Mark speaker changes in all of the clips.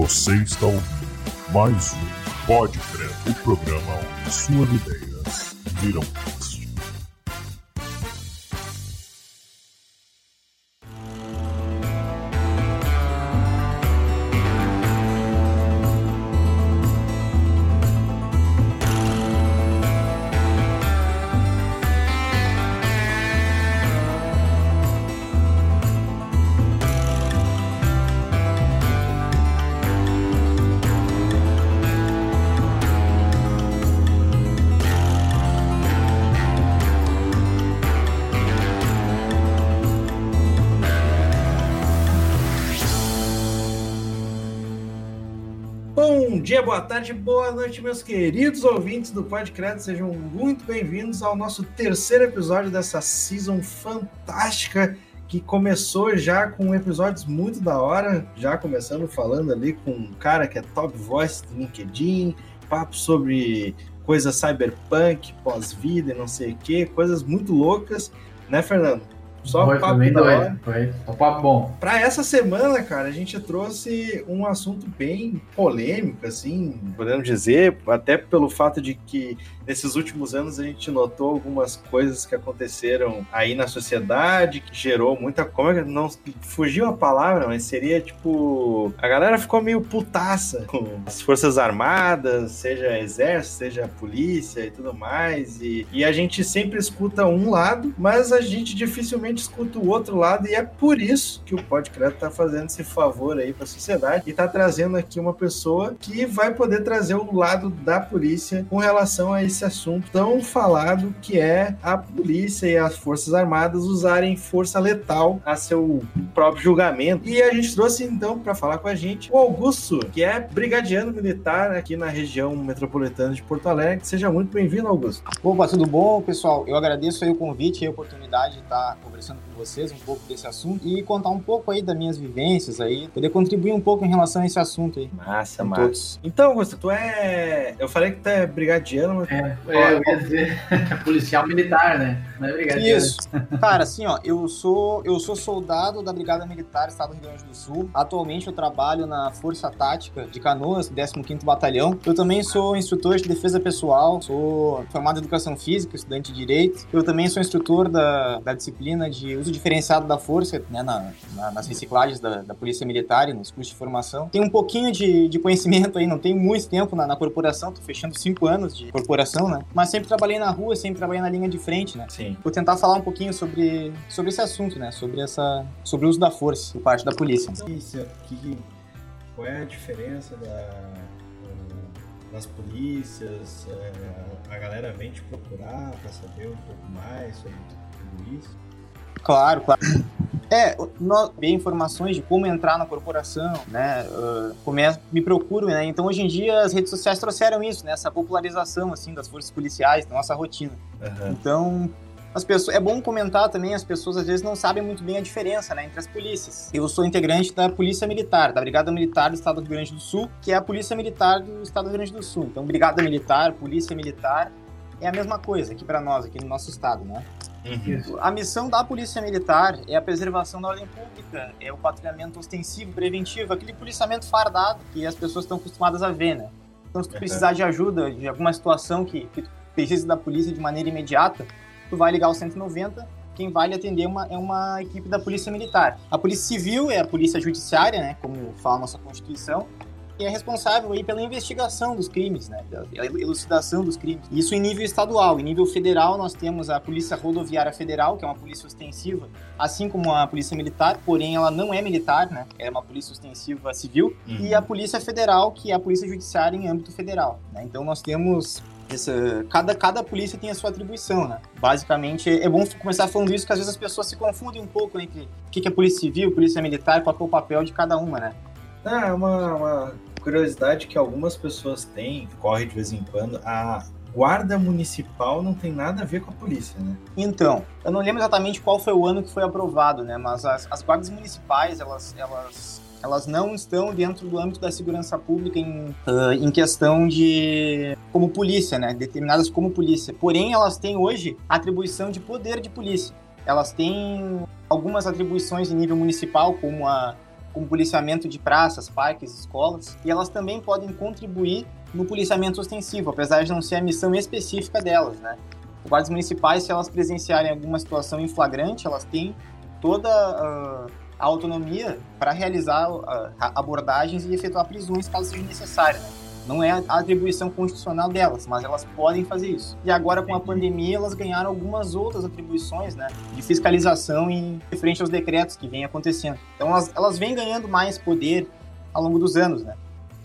Speaker 1: Você está ouvindo mais um Pode Crer, o programa onde suas ideias viram
Speaker 2: boa tarde, boa noite, meus queridos ouvintes do Podcredo. Sejam muito bem-vindos ao nosso terceiro episódio dessa season fantástica que começou já com episódios muito da hora, já começando falando ali com um cara que é top voice do LinkedIn, papo sobre coisa cyberpunk, pós-vida não sei o que, coisas muito loucas, né, Fernando?
Speaker 3: Só foi, papo foi da hora. Foi um papo bom.
Speaker 2: Para essa semana, cara, a gente trouxe um assunto bem polêmico, assim, podemos dizer, até pelo fato de que nesses últimos anos a gente notou algumas coisas que aconteceram aí na sociedade, que gerou muita. Como é que não fugiu a palavra, mas seria tipo. A galera ficou meio putaça com as Forças Armadas, seja exército, seja polícia e tudo mais. E, e a gente sempre escuta um lado, mas a gente dificilmente escuta o outro lado, e é por isso que o Podcredo tá fazendo esse favor aí para a sociedade e tá trazendo aqui uma pessoa que vai poder trazer o lado da polícia com relação a esse assunto tão falado que é a polícia e as Forças Armadas usarem força letal a seu próprio julgamento. E a gente trouxe então para falar com a gente o Augusto, que é brigadiano militar aqui na região metropolitana de Porto Alegre. Seja muito bem-vindo, Augusto.
Speaker 4: Opa, tudo bom, pessoal? Eu agradeço aí o convite e a oportunidade de estar conversando com vocês um pouco desse assunto e contar um pouco aí das minhas vivências aí, poder contribuir um pouco em relação a esse assunto aí.
Speaker 2: Massa, massa. Todos. Então, Augusto, tu é. Eu falei que tu é brigadiano, mas.
Speaker 3: É, é eu ia dizer policial militar, né? Não é brigadiano.
Speaker 4: Isso. Cara, assim, ó, eu sou, eu sou soldado da Brigada Militar Estado do Rio Grande do Sul. Atualmente eu trabalho na Força Tática de Canoas, 15 Batalhão. Eu também sou instrutor de defesa pessoal, sou formado em educação física, estudante de direito. Eu também sou instrutor da, da disciplina de uso diferenciado da força, né, na, na, nas reciclagens da, da, Polícia Militar e nos cursos de formação. Tem um pouquinho de, de conhecimento aí, não tenho muito tempo na, na corporação, tô fechando cinco anos de corporação, né? Mas sempre trabalhei na rua, sempre trabalhei na linha de frente, né?
Speaker 2: Sim.
Speaker 4: Vou tentar falar um pouquinho sobre, sobre esse assunto, né? Sobre essa, sobre o uso da força por parte da polícia.
Speaker 2: Isso, que, qual é a diferença da nas polícias, é, a galera vem te procurar para saber um pouco mais sobre tudo isso?
Speaker 4: Claro, claro. É, nós, bem informações de como entrar na corporação, né? Uh, começo, me procuro, né? Então hoje em dia as redes sociais trouxeram isso, né? Essa popularização assim das forças policiais, da nossa rotina. Uhum. Então as pessoas, é bom comentar também, as pessoas às vezes não sabem muito bem a diferença né, entre as polícias. Eu sou integrante da Polícia Militar, da Brigada Militar do Estado do Rio Grande do Sul, que é a Polícia Militar do Estado do Rio Grande do Sul. Então, Brigada Militar, Polícia Militar, é a mesma coisa aqui para nós, aqui no nosso estado, né? Uhum. A missão da Polícia Militar é a preservação da ordem pública, é o patrulhamento ostensivo, preventivo, aquele policiamento fardado que as pessoas estão acostumadas a ver, né? Então, se tu precisar de ajuda, de alguma situação que, que tu precise da polícia de maneira imediata, tu vai ligar o 190, quem vai lhe atender é uma, é uma equipe da Polícia Militar. A Polícia Civil é a Polícia Judiciária, né, como fala a nossa Constituição, é responsável aí pela investigação dos crimes, né, pela elucidação dos crimes. Isso em nível estadual. Em nível federal, nós temos a Polícia Rodoviária Federal, que é uma polícia ostensiva, assim como a Polícia Militar, porém ela não é militar, né, é uma polícia ostensiva civil, uhum. e a Polícia Federal, que é a Polícia Judiciária em âmbito federal. Né? Então nós temos essa, cada, cada polícia tem a sua atribuição, né? Basicamente, é bom começar falando isso, porque às vezes as pessoas se confundem um pouco entre o que é polícia civil, polícia militar, qual é o papel de cada uma, né?
Speaker 2: Ah, uma, uma curiosidade que algumas pessoas têm, corre de vez em quando, a guarda municipal não tem nada a ver com a polícia, né?
Speaker 4: Então, eu não lembro exatamente qual foi o ano que foi aprovado, né? Mas as, as guardas municipais, elas, elas elas não estão dentro do âmbito da segurança pública em, uh, em questão de como polícia, né? Determinadas como polícia. Porém, elas têm hoje atribuição de poder de polícia. Elas têm algumas atribuições em nível municipal, como a como policiamento de praças, parques, escolas, e elas também podem contribuir no policiamento ostensivo, apesar de não ser a missão específica delas, né? Guardas municipais, se elas presenciarem alguma situação em flagrante, elas têm toda uh, a autonomia para realizar uh, abordagens e efetuar prisões caso seja necessário. Né? Não é a atribuição constitucional delas, mas elas podem fazer isso. E agora, com a pandemia, elas ganharam algumas outras atribuições né, de fiscalização em frente aos decretos que vêm acontecendo. Então, elas, elas vêm ganhando mais poder ao longo dos anos, né?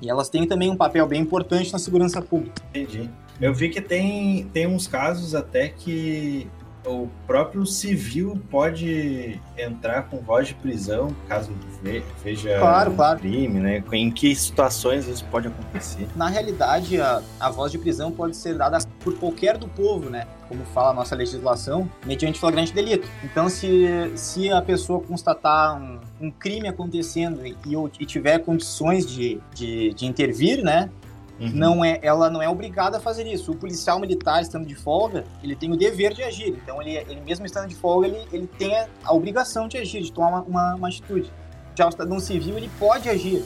Speaker 4: E elas têm também um papel bem importante na segurança pública.
Speaker 2: Entendi. Eu vi que tem, tem uns casos até que o próprio civil pode entrar com voz de prisão caso veja
Speaker 4: claro, claro.
Speaker 2: crime, né? Em que situações isso pode acontecer?
Speaker 4: Na realidade, a, a voz de prisão pode ser dada por qualquer do povo, né? Como fala a nossa legislação, mediante flagrante delito. Então, se, se a pessoa constatar um, um crime acontecendo e, e tiver condições de, de, de intervir, né? Uhum. Não é, ela não é obrigada a fazer isso. O policial militar, estando de folga, ele tem o dever de agir. Então, ele, ele mesmo estando de folga, ele, ele tem a, obrigação de agir, de tomar uma, uma, uma atitude. Já o cidadão civil, ele pode agir.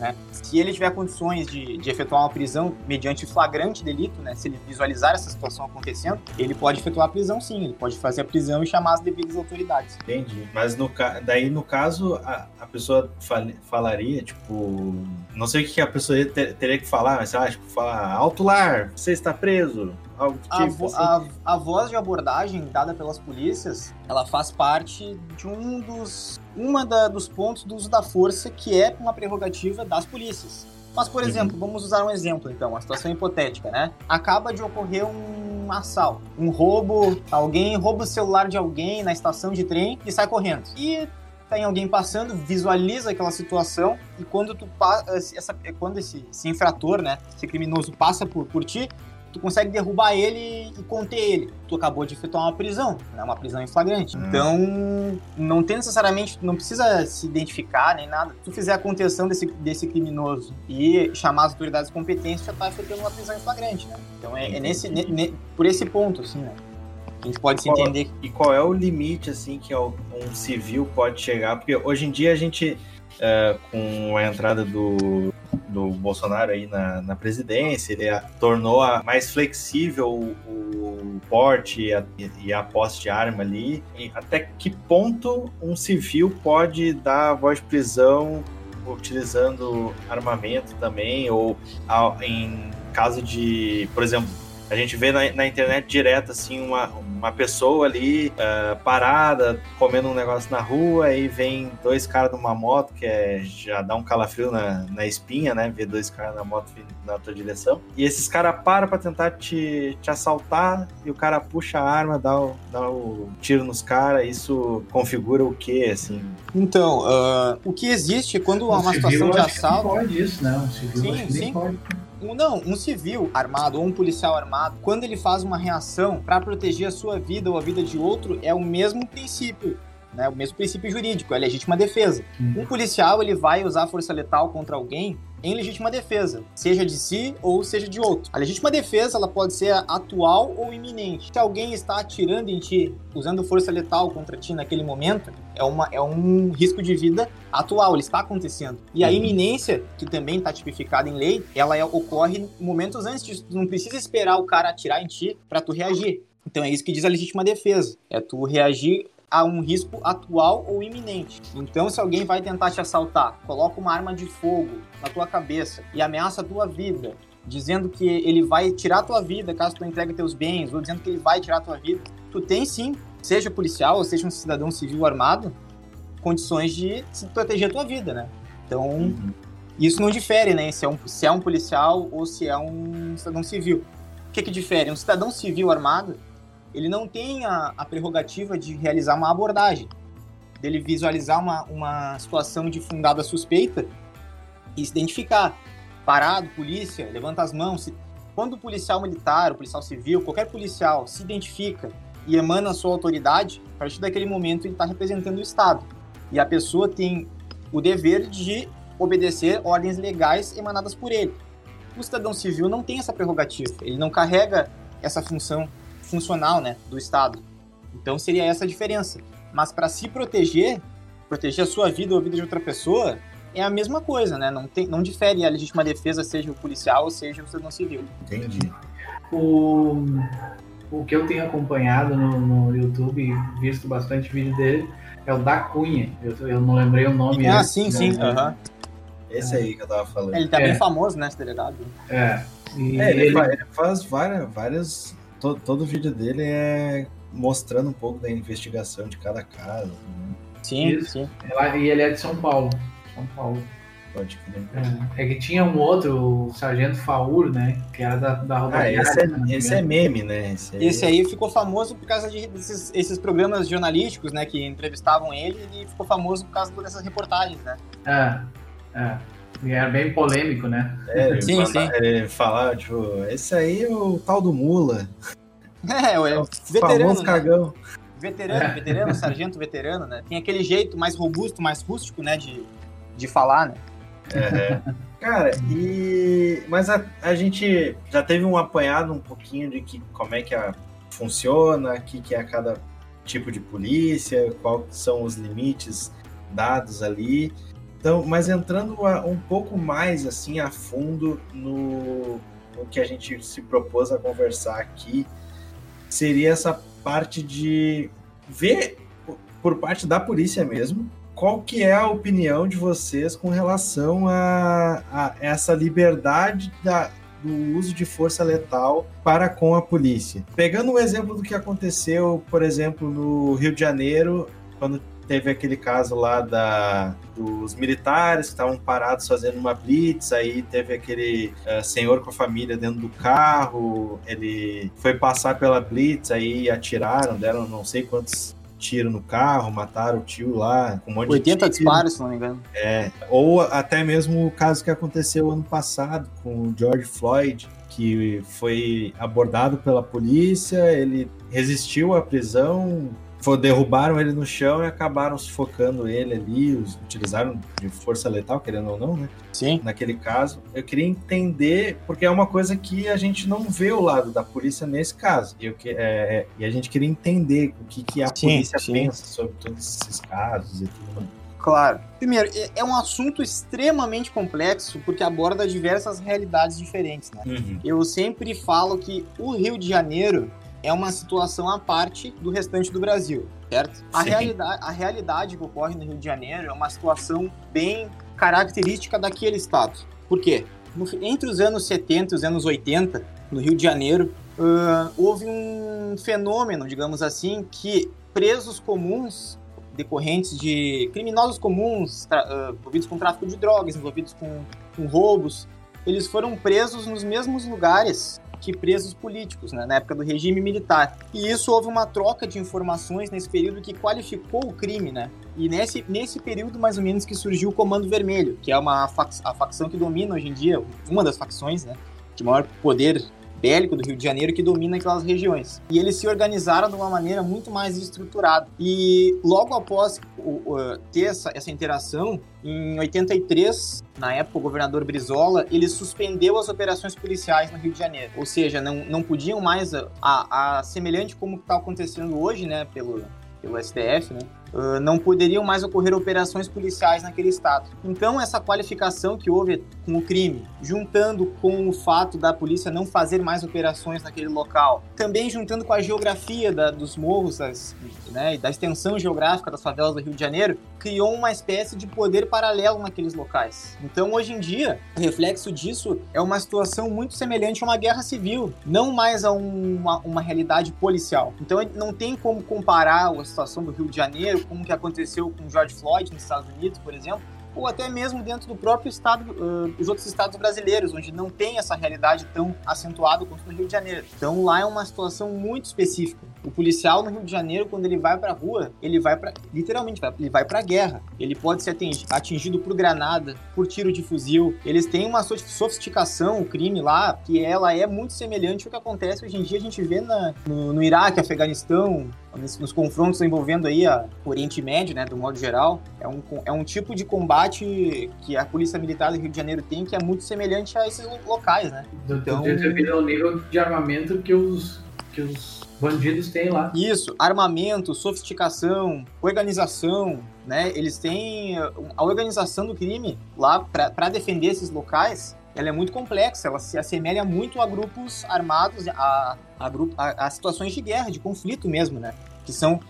Speaker 4: Né? Se ele tiver condições de, de, efetuar uma prisão mediante flagrante delito, né? se ele visualizar essa situação acontecendo, ele pode efetuar a prisão sim, ele pode fazer a prisão e chamar as devidas autoridades.
Speaker 2: Entendi. Mas no, daí, no caso, a, a pessoa fal, falaria, tipo, não sei o que a pessoa ter, teria que falar, mas sei lá, tipo, falar, alto lar, você está preso, algo do tipo.
Speaker 4: A, assim. a, a, voz de abordagem dada pelas polícias, ela faz parte de um dos, uma da, dos pontos do uso da força que é uma prerrogativa das polícias. Mas, por uhum. exemplo, uhum. vamos usar um exemplo, então, uma situação hipotética, né? Acaba de ocorrer um assalto, um roubo, alguém rouba o celular de alguém na estação de trem e sai correndo. E tem alguém passando, visualiza aquela situação e quando tu essa, quando esse, esse infrator, né, esse criminoso passa por, por ti, tu consegue derrubar ele e conter ele. Tu acabou de efetuar uma prisão, né? uma prisão em flagrante. Hum. Então, não tem necessariamente, não precisa se identificar nem nada. Se tu fizer a contenção desse, desse criminoso e chamar as autoridades competentes, já tá efetuando uma prisão em flagrante, né? Então, é, é nesse, ne, ne, por esse ponto, assim, né? A gente pode se entender.
Speaker 2: E qual é o limite, assim, que um civil pode chegar? Porque hoje em dia a gente, uh, com a entrada do do Bolsonaro aí na, na presidência, ele a, tornou a, mais flexível o, o porte e a, e a posse de arma ali. E até que ponto um civil pode dar voz de prisão utilizando armamento também, ou em caso de, por exemplo, a gente vê na, na internet direto, assim, uma, uma pessoa ali uh, parada, comendo um negócio na rua, aí vem dois caras numa moto, que é, já dá um calafrio na, na espinha, né? Ver dois caras na moto vindo na tua direção. E esses caras param pra tentar te, te assaltar, e o cara puxa a arma, dá o, dá o tiro nos caras. Isso configura o que, assim?
Speaker 4: Então, uh, o que existe quando há uma situação de assalto.
Speaker 3: pode isso, né? O civil sim, sim. pode
Speaker 4: um, não, um civil armado ou um policial armado, quando ele faz uma reação para proteger a sua vida ou a vida de outro, é o mesmo princípio. Né, o mesmo princípio jurídico, é legítima defesa. Hum. Um policial ele vai usar força letal contra alguém em legítima defesa, seja de si ou seja de outro. A legítima defesa ela pode ser atual ou iminente. Se alguém está atirando em ti, usando força letal contra ti naquele momento, é, uma, é um risco de vida atual, ele está acontecendo. E a uhum. iminência, que também está tipificada em lei, ela é, ocorre momentos antes disso. Tu não precisa esperar o cara atirar em ti para tu reagir. Então é isso que diz a legítima defesa. É tu reagir a um risco atual ou iminente. Então, se alguém vai tentar te assaltar, coloca uma arma de fogo na tua cabeça e ameaça a tua vida, dizendo que ele vai tirar a tua vida caso tu entregue teus bens, ou dizendo que ele vai tirar a tua vida, tu tem sim, seja policial ou seja um cidadão civil armado, condições de se proteger a tua vida, né? Então, uhum. isso não difere, né? Se é, um, se é um policial ou se é um cidadão civil. O que que difere? Um cidadão civil armado, ele não tem a, a prerrogativa de realizar uma abordagem, dele visualizar uma, uma situação de fundada suspeita e se identificar. Parado, polícia, levanta as mãos. Se, quando o policial militar, o policial civil, qualquer policial se identifica e emana a sua autoridade, a partir daquele momento ele está representando o Estado. E a pessoa tem o dever de obedecer ordens legais emanadas por ele. O cidadão civil não tem essa prerrogativa, ele não carrega essa função funcional né, do Estado. Então seria essa a diferença. Mas para se proteger, proteger a sua vida ou a vida de outra pessoa, é a mesma coisa, né? Não, tem, não difere a legítima defesa, seja o policial ou seja o cidadão civil.
Speaker 2: Entendi.
Speaker 3: O, o que eu tenho acompanhado no, no YouTube, visto bastante vídeo dele, é o da Cunha. Eu, eu não lembrei o nome.
Speaker 4: Ah, sim,
Speaker 3: né?
Speaker 4: sim. aham.
Speaker 2: Esse aí que eu tava falando.
Speaker 4: Ele tá
Speaker 3: É.
Speaker 4: bem famoso, né, esse delegado?
Speaker 3: É. E
Speaker 2: É, ele,
Speaker 3: ele-
Speaker 2: fa- ele faz várias. várias to- todo o vídeo dele é mostrando um pouco da investigação de cada caso. Né?
Speaker 4: Sim,
Speaker 3: Isso.
Speaker 4: sim.
Speaker 3: ela- e ele é de São Paulo. São Paulo.
Speaker 2: Pode crer.
Speaker 3: É, é que tinha um outro, o Sargento Faur, né? Que era da, da
Speaker 2: Ah,
Speaker 3: rodoviária.
Speaker 2: esse
Speaker 3: se não me
Speaker 2: é, esse é meme, né? Esse,
Speaker 4: Esse aí ficou famoso por causa de, desses esses programas jornalísticos, né, que entrevistavam ele, e ficou famoso por causa dessas reportagens, né?
Speaker 3: É, é. E era bem polêmico, né?
Speaker 2: É,
Speaker 4: Sim, sim.
Speaker 2: Ele falar, tipo, esse aí é o tal do Mula.
Speaker 4: É, o
Speaker 2: É o
Speaker 4: veterano,
Speaker 2: famoso
Speaker 4: né?
Speaker 2: cagão.
Speaker 4: Veterano, veterano, sargento veterano, né? Tem aquele jeito mais robusto, mais rústico, né, de, de falar, né?
Speaker 2: É. Cara, e. Mas a, a gente já teve um apanhado um pouquinho de que, como é que a, funciona, o que, que é cada tipo de polícia, quais são os limites dados ali. Então, mas entrando um pouco mais assim a fundo no, no que a gente se propôs a conversar aqui, seria essa parte de ver por parte da polícia mesmo qual que é a opinião de vocês com relação a, a essa liberdade da, do uso de força letal para com a polícia. Pegando um exemplo do que aconteceu, por exemplo, no Rio de Janeiro, quando teve aquele caso lá da, dos militares que estavam parados fazendo uma blitz, aí teve aquele eh, senhor com a família dentro do carro, ele foi passar pela blitz, aí atiraram, deram não sei quantos tiros no carro, mataram o tio lá, com um monte
Speaker 4: 80
Speaker 2: de tiro.
Speaker 4: disparos, se não me engano.
Speaker 2: É, ou até mesmo o caso que aconteceu ano passado com o George Floyd, que foi abordado pela polícia, ele resistiu à prisão, foi, derrubaram ele no chão e acabaram sufocando ele ali, os, utilizaram de força letal, querendo ou não, né?
Speaker 4: Sim.
Speaker 2: Naquele caso, eu queria entender, porque é uma coisa que a gente não vê o lado da polícia nesse caso. E, eu que- é, e a gente queria entender o que, que a
Speaker 4: Sim,
Speaker 2: polícia
Speaker 4: sim.
Speaker 2: pensa sobre todos esses casos e tudo mais.
Speaker 4: Claro. Primeiro, é- é um assunto extremamente complexo porque aborda diversas realidades diferentes, né?
Speaker 2: Uhum.
Speaker 4: Eu sempre falo que o Rio de Janeiro é uma situação à parte do restante do Brasil, certo? A,
Speaker 2: Sim.
Speaker 4: realidade, a realidade que ocorre no Rio de Janeiro é uma situação bem característica daquele estado. Por quê? No entre os anos 70 e os anos 80, no Rio de Janeiro, ah, houve um fenômeno, digamos assim, que presos comuns decorrentes de criminosos comuns ah, envolvidos com tráfico de drogas, envolvidos com, com roubos, eles foram presos nos mesmos lugares que presos políticos, né, na época do regime militar. E isso houve uma troca de informações nesse período que qualificou o crime, né? E nesse, nesse período, mais ou menos, que surgiu o Comando Vermelho, que é uma fac a facção que domina hoje em dia, uma das facções, né, de maior poder bélico do Rio de Janeiro que domina aquelas regiões. E eles se organizaram de uma maneira muito mais estruturada. E logo após ter essa, essa interação, em 83, na época o governador Brizola, ele suspendeu as operações policiais no Rio de Janeiro. Ou seja, não, não podiam mais, a, a- semelhante como está acontecendo hoje, né, pelo, pelo STF, né, Uh, não poderiam mais ocorrer operações policiais naquele estado. Então, essa qualificação que houve com o crime, juntando com o fato da polícia não fazer mais operações naquele local, também juntando com a geografia da- dos morros das, né, da extensão geográfica das favelas do Rio de Janeiro, criou uma espécie de poder paralelo naqueles locais. Então, hoje em dia, o reflexo disso é uma situação muito semelhante a uma guerra civil, não mais a um- uma, uma realidade policial. Então, não tem como comparar a situação do Rio de Janeiro com o que aconteceu com George Floyd nos Estados Unidos, por exemplo, ou até mesmo dentro do próprio estado, uh, os outros estados brasileiros, onde não tem essa realidade tão acentuada quanto no Rio de Janeiro. Então lá é uma situação muito específica. O policial no Rio de Janeiro, quando ele vai pra rua, ele vai para literalmente, ele vai pra guerra. Ele pode ser atingi- atingido por granada, por tiro de fuzil. Eles têm uma so- sofisticação, o crime lá, que ela é muito semelhante ao que acontece hoje em dia. A gente vê na, no, no Iraque, Afeganistão, nos, confrontos envolvendo aí a Oriente Médio, né, do modo geral. É um, é um tipo de combate que a Polícia Militar do Rio de Janeiro tem que é muito semelhante a esses lo- locais, né?
Speaker 3: Do,
Speaker 4: Então-
Speaker 3: então... Devido ao nível de armamento que os, que os bandidos têm lá.
Speaker 4: Isso, armamento, sofisticação, organização, né? Eles têm a organização do crime lá para defender esses locais. Ela é muito complexa, ela se assemelha muito a grupos armados, a, a, grupo, a, a situações de guerra, de conflito mesmo, né? Que são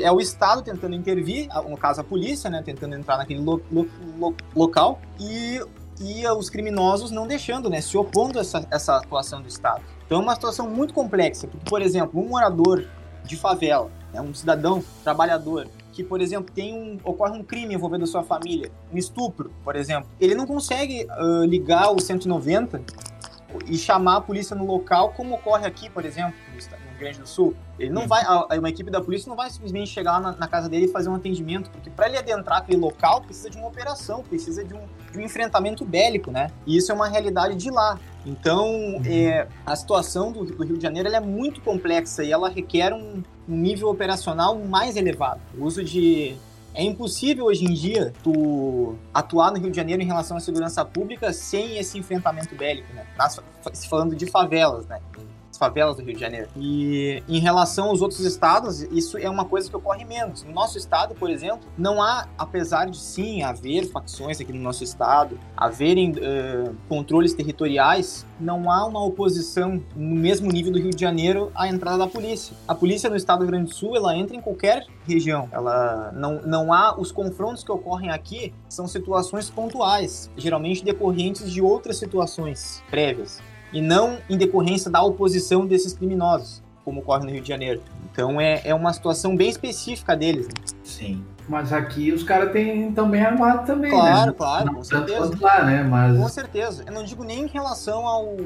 Speaker 4: é o Estado tentando intervir, no caso a polícia, né, tentando entrar naquele lo, lo, lo, local e, e os criminosos não deixando, né, se opondo a essa, essa atuação do Estado. Então é uma situação muito complexa, porque, por exemplo, um morador de favela, né, um cidadão trabalhador, que, por exemplo, tem um, ocorre um crime envolvendo sua família, um estupro, por exemplo, ele não consegue uh, ligar o 190 e chamar a polícia no local, como ocorre aqui, por exemplo, no Rio Grande do Sul. Ele não vai, a, uma equipe da polícia não vai simplesmente chegar lá na, na casa dele e fazer um atendimento, porque para ele adentrar aquele local precisa de uma operação, precisa de um, de um enfrentamento bélico, né? E isso é uma realidade de lá. Então, uhum. é, a situação do, do, Rio de Janeiro é muito complexa e ela requer um, um nível operacional mais elevado. O uso de é impossível hoje em dia tu atuar no Rio de Janeiro em relação à segurança pública sem esse enfrentamento bélico, né? Nas, falando de favelas, né? Favelas do Rio de Janeiro. E em relação aos outros estados, isso é uma coisa que ocorre menos. No nosso estado, por exemplo, não há, apesar de sim haver facções aqui no nosso estado, haverem uh, controles territoriais, não há uma oposição no mesmo nível do Rio de Janeiro à entrada da polícia. A polícia no estado do Rio Grande do Sul, ela entra em qualquer região. Ela não, não há os confrontos que ocorrem aqui são situações pontuais, geralmente decorrentes de outras situações prévias e não em decorrência da oposição desses criminosos, como ocorre no Rio de Janeiro. Então é, é uma situação bem específica deles. Né?
Speaker 3: Sim. Mas aqui os caras têm também armado também,
Speaker 4: claro,
Speaker 3: né?
Speaker 4: Claro, com certeza.
Speaker 3: Lá, né? Mas...
Speaker 4: Com certeza. Eu não digo nem em relação ao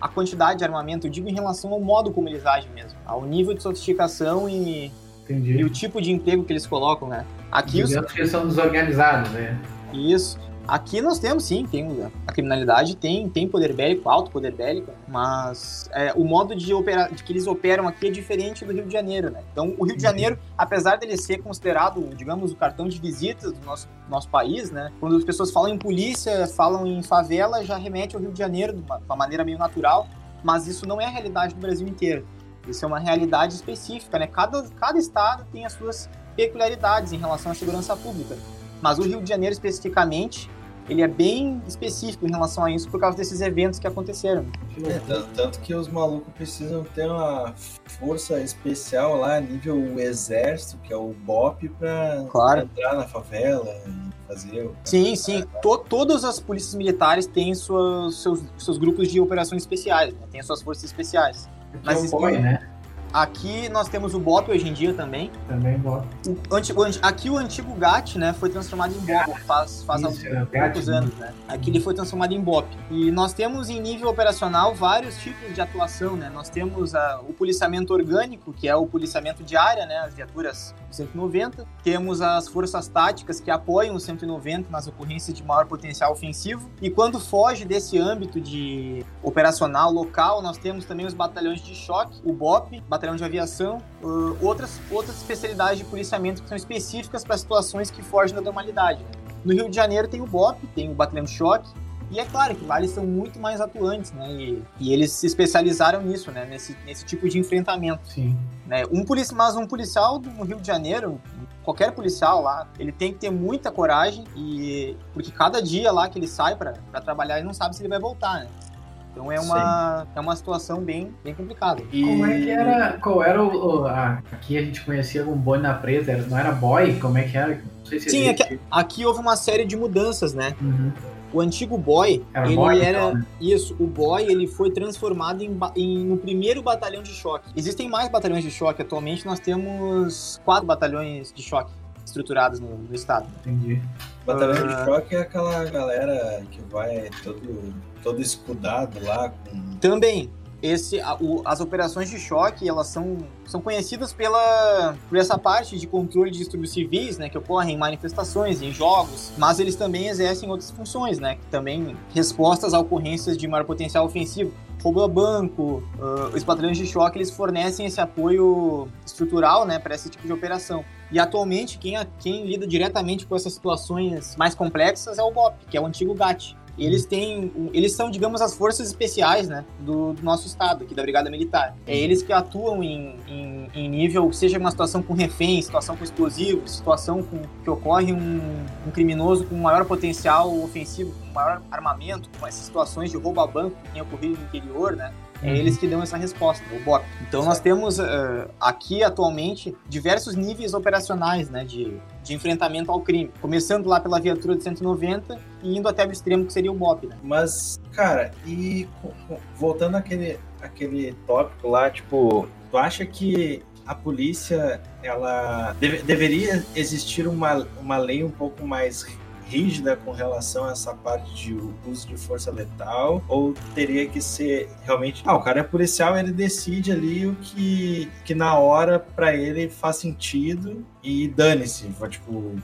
Speaker 4: a quantidade de armamento, eu digo em relação ao modo como eles agem mesmo, ao nível de sofisticação e, e o tipo de emprego que eles colocam, né?
Speaker 3: Aqui Digamos os... que são desorganizados, né?
Speaker 4: Isso. Aqui nós temos, sim, tem a criminalidade tem, tem poder bélico, alto poder bélico, mas é, o modo de, operar, de que eles operam aqui é diferente do Rio de Janeiro, né? Então, o Rio de uhum. Janeiro, apesar dele ser considerado, digamos, o cartão de visitas do nosso, nosso país, né? Quando as pessoas falam em polícia, falam em favela, já remete ao Rio de Janeiro de uma, de uma maneira meio natural, mas isso não é a realidade do Brasil inteiro. Isso é uma realidade específica, né? Cada, cada estado tem as suas peculiaridades em relação à segurança pública. Mas o Rio de Janeiro, especificamente, ele é bem específico em relação a isso por causa desses eventos que aconteceram.
Speaker 2: É, tanto, tanto, que os malucos precisam ter uma força especial lá, nível exército, que é o BOP, para
Speaker 4: claro.
Speaker 2: entrar na favela e fazer.
Speaker 4: Sim, sim. To, todas as polícias militares têm suas, seus, seus grupos de operações especiais, né? têm suas forças especiais.
Speaker 3: Mas é o BOI, né?
Speaker 4: Aqui nós temos o BOP hoje em dia também.
Speaker 3: Também BOP.
Speaker 4: O, antigo, aqui o antigo GAT, né, foi transformado em BOP faz, faz Isso, alguns, é poucos anos, né? Aqui ele foi transformado em BOP. E nós temos em nível operacional vários tipos de atuação, né? Nós temos a, o policiamento orgânico, que é o policiamento de área, né, as viaturas 190. Temos as forças táticas que apoiam o 190 nas ocorrências de maior potencial ofensivo. E quando foge desse âmbito de operacional local, nós temos também os batalhões de choque, o BOP, batalhão de aviação, uh, outras, outras especialidades de policiamento que são específicas para situações que fogem da normalidade. No Rio de Janeiro tem o BOP, tem o batalhão de choque, e é claro que lá eles são muito mais atuantes, né? E, e, eles se especializaram nisso, né? Nesse, nesse tipo de enfrentamento.
Speaker 3: Sim.
Speaker 4: Né? Um polici mas um policial no Rio de Janeiro, qualquer policial lá, ele tem que ter muita coragem e porque cada dia lá que ele sai para trabalhar, ele não sabe se ele vai voltar, né? Então é uma, é uma situação bem, bem complicada.
Speaker 3: E... Como é que era? Qual era o. o a, aqui a gente conhecia como boi na presa, não era boy? Como é que era? Não sei
Speaker 4: se Sim, aqui, aqui, houve uma série de mudanças, né?
Speaker 3: Uhum.
Speaker 4: O antigo boy,
Speaker 3: era
Speaker 4: ele
Speaker 3: boy,
Speaker 4: era.
Speaker 3: Então, né?
Speaker 4: Isso, o boy ele foi transformado em, em, no primeiro batalhão de choque. Existem mais batalhões de choque. Atualmente nós temos quatro batalhões de choque estruturados no, no estado.
Speaker 3: Entendi.
Speaker 2: Batalhão uh... de choque é aquela galera que vai todo todo escudado lá. Com...
Speaker 4: Também. Esse, a, o, as operações de choque, elas são, são conhecidas pela, por essa parte de controle de distúrbios civis, né, que ocorrem em manifestações, em jogos, mas eles também exercem outras funções, né, que também respostas a ocorrências de maior potencial ofensivo. Roubo a banco, uh, os batalhões de choque, eles fornecem esse apoio estrutural, né, para esse tipo de operação. E atualmente, quem, quem lida diretamente com essas situações mais complexas é o BOP, que é o antigo GAT eles têm, eles são, digamos, as forças especiais, né, do, do nosso estado, aqui da Brigada Militar. É eles que atuam em, em, em, nível, seja uma situação com refém, situação com explosivos, situação com que ocorre um, um criminoso com maior potencial ofensivo, com maior armamento, com essas situações de roubo a banco que tem ocorrido no interior, né, é uhum. eles que dão essa resposta, o BOP. Então certo. nós temos uh, aqui atualmente diversos níveis operacionais né, de, de enfrentamento ao crime. Começando lá pela viatura de 190 e indo até o extremo que seria o BOP. Né?
Speaker 2: Mas, cara, e voltando àquele, àquele tópico lá, tipo, tu acha que a polícia ela deve, deveria existir uma, uma lei um pouco mais rígida com relação a essa parte de uso de força letal? Ou teria que ser realmente ah o cara é policial ele decide ali o que que na hora para ele faz sentido e dane-se. Tipo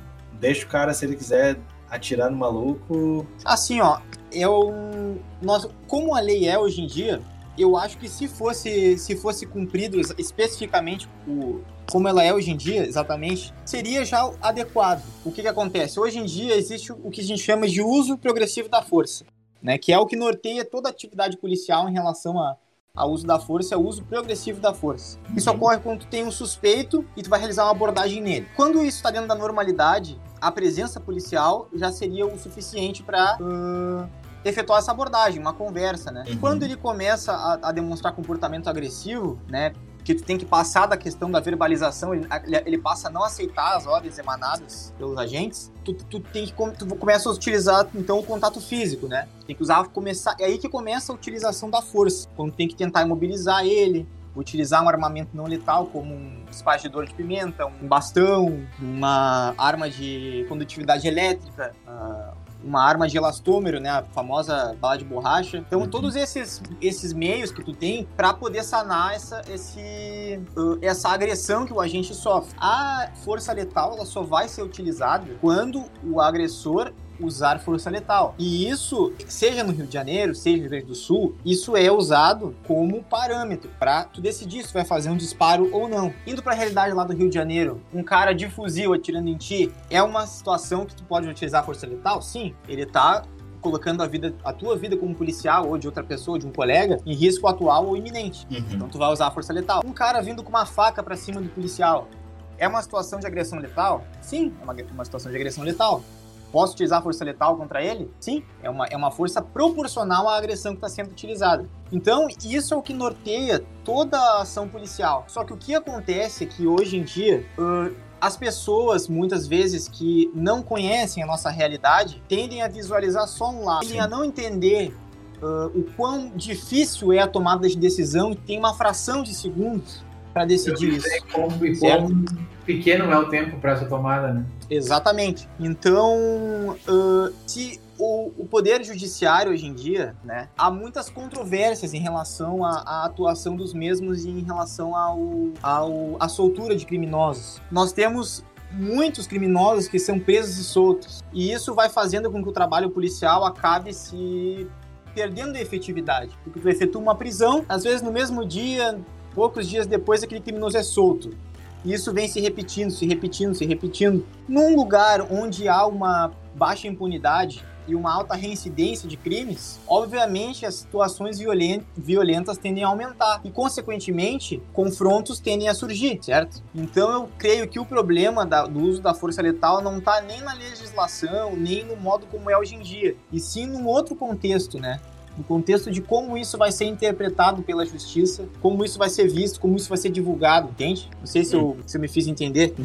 Speaker 2: deixa o cara se ele quiser atirar no maluco.
Speaker 4: Assim ó eu nós como a lei é hoje em dia eu acho que se fosse se fosse cumprido especificamente o como ela é hoje em dia, exatamente, seria já adequado. O que, que acontece? Hoje em dia existe o que a gente chama de uso progressivo da força, né? que é o que norteia toda a atividade policial em relação a, ao uso da força, é o uso progressivo da força. Isso uhum. ocorre quando tu tem um suspeito e tu vai realizar uma abordagem nele. Quando isso está dentro da normalidade, a presença policial já seria o suficiente para uh, efetuar essa abordagem, uma conversa, né? Uhum. Quando ele começa a, a, demonstrar comportamento agressivo, né? que tu tem que passar da questão da verbalização, ele, ele passa a não aceitar as ordens emanadas pelos agentes, tu, tu tem que tu começa a utilizar então o contato físico, né? Tem que usar começar, é aí que começa a utilização da força, quando tem que tentar imobilizar ele, utilizar um armamento não letal como um espargidor de pimenta, um bastão, uma arma de condutividade elétrica, uh, uma arma de elastômero, né, a famosa bala de borracha. Então, uhum. todos esses, esses meios que tu tem para poder sanar essa, esse, uh, essa agressão que o agente sofre. A força letal ela só vai ser utilizada quando o agressor usar força letal. E isso, seja no Rio de Janeiro, seja no Rio Grande do Sul, isso é usado como parâmetro para tu decidir se vai fazer um disparo ou não. Indo para a realidade lá do Rio de Janeiro, um cara de fuzil atirando em ti é uma situação que tu pode utilizar força letal? Sim, ele tá colocando a vida, a tua vida como policial ou de outra pessoa, de um colega, em risco atual ou iminente. Uhum. Então tu vai usar a força letal. Um cara vindo com uma faca para cima do policial, é uma situação de agressão letal? Sim, é uma, uma situação de agressão letal. Posso utilizar força letal contra ele? Sim, é uma, é uma força proporcional à agressão que está sendo utilizada. Então, isso é o que norteia toda a ação policial. Só que o que acontece é que hoje em dia. Uh, as pessoas, muitas vezes, que não conhecem a nossa realidade, tendem a visualizar só um lado, tendem a não entender uh, o quão difícil é a tomada de decisão e tem uma fração de segundos para decidir isso.
Speaker 3: Como, e como pequeno é o tempo para essa tomada, né?
Speaker 4: Exatamente. Então, uh, se o, o, poder judiciário hoje em dia, né, há muitas controvérsias em relação à, à atuação dos mesmos e em relação ao, ao, à soltura de criminosos. Nós temos muitos criminosos que são presos e soltos. E isso vai fazendo com que o trabalho policial acabe se perdendo efetividade. Porque tu efetua uma prisão, às vezes no mesmo dia, poucos dias depois aquele criminoso é solto. E isso vem se repetindo, se repetindo, se repetindo. Num lugar onde há uma baixa impunidade e uma alta reincidência de crimes, obviamente as situações violentas tendem a aumentar e, consequentemente, confrontos tendem a surgir, certo? Então eu creio que o problema do uso da força letal não está nem na legislação, nem no modo como é hoje em dia, e sim num outro contexto, né? No contexto de como isso vai ser interpretado pela justiça, como isso vai ser visto, como isso vai ser divulgado, entende? Não sei se eu, se eu me fiz entender.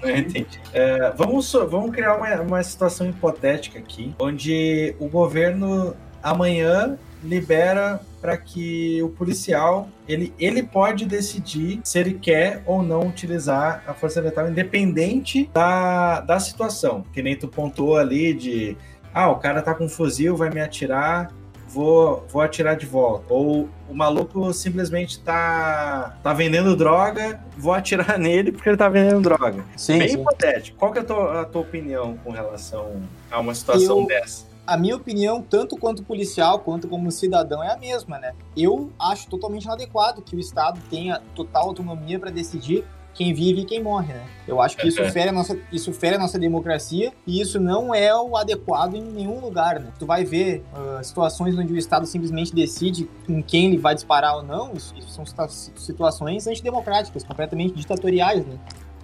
Speaker 2: Eu entendi. É, vamos, vamos criar uma, uma situação hipotética aqui, onde o governo amanhã libera para que o policial ele, ele pode decidir se ele quer ou não utilizar a força letal independente da, da situação. Que nem tu pontuou ali de ah, o cara tá com um fuzil, vai me atirar, vou, vou atirar de volta. Ou o maluco simplesmente tá, tá vendendo droga, vou atirar nele porque ele tá vendendo droga. Sim, Bem sim. hipotético. Qual que é a tua, a tua opinião com relação a uma situação Eu... dessa?
Speaker 4: a minha opinião, tanto quanto policial quanto como cidadão, é a mesma, né? Eu acho totalmente inadequado que o Estado tenha total autonomia para decidir quem vive e quem morre, né? Eu acho que isso
Speaker 2: É.
Speaker 4: fere, a nossa, isso fere a nossa democracia e isso não é o adequado em nenhum lugar, né? Tu vai ver ah, situações onde o Estado simplesmente decide com quem ele vai disparar ou não, isso, isso são situa- situações antidemocráticas, completamente ditatoriais, né?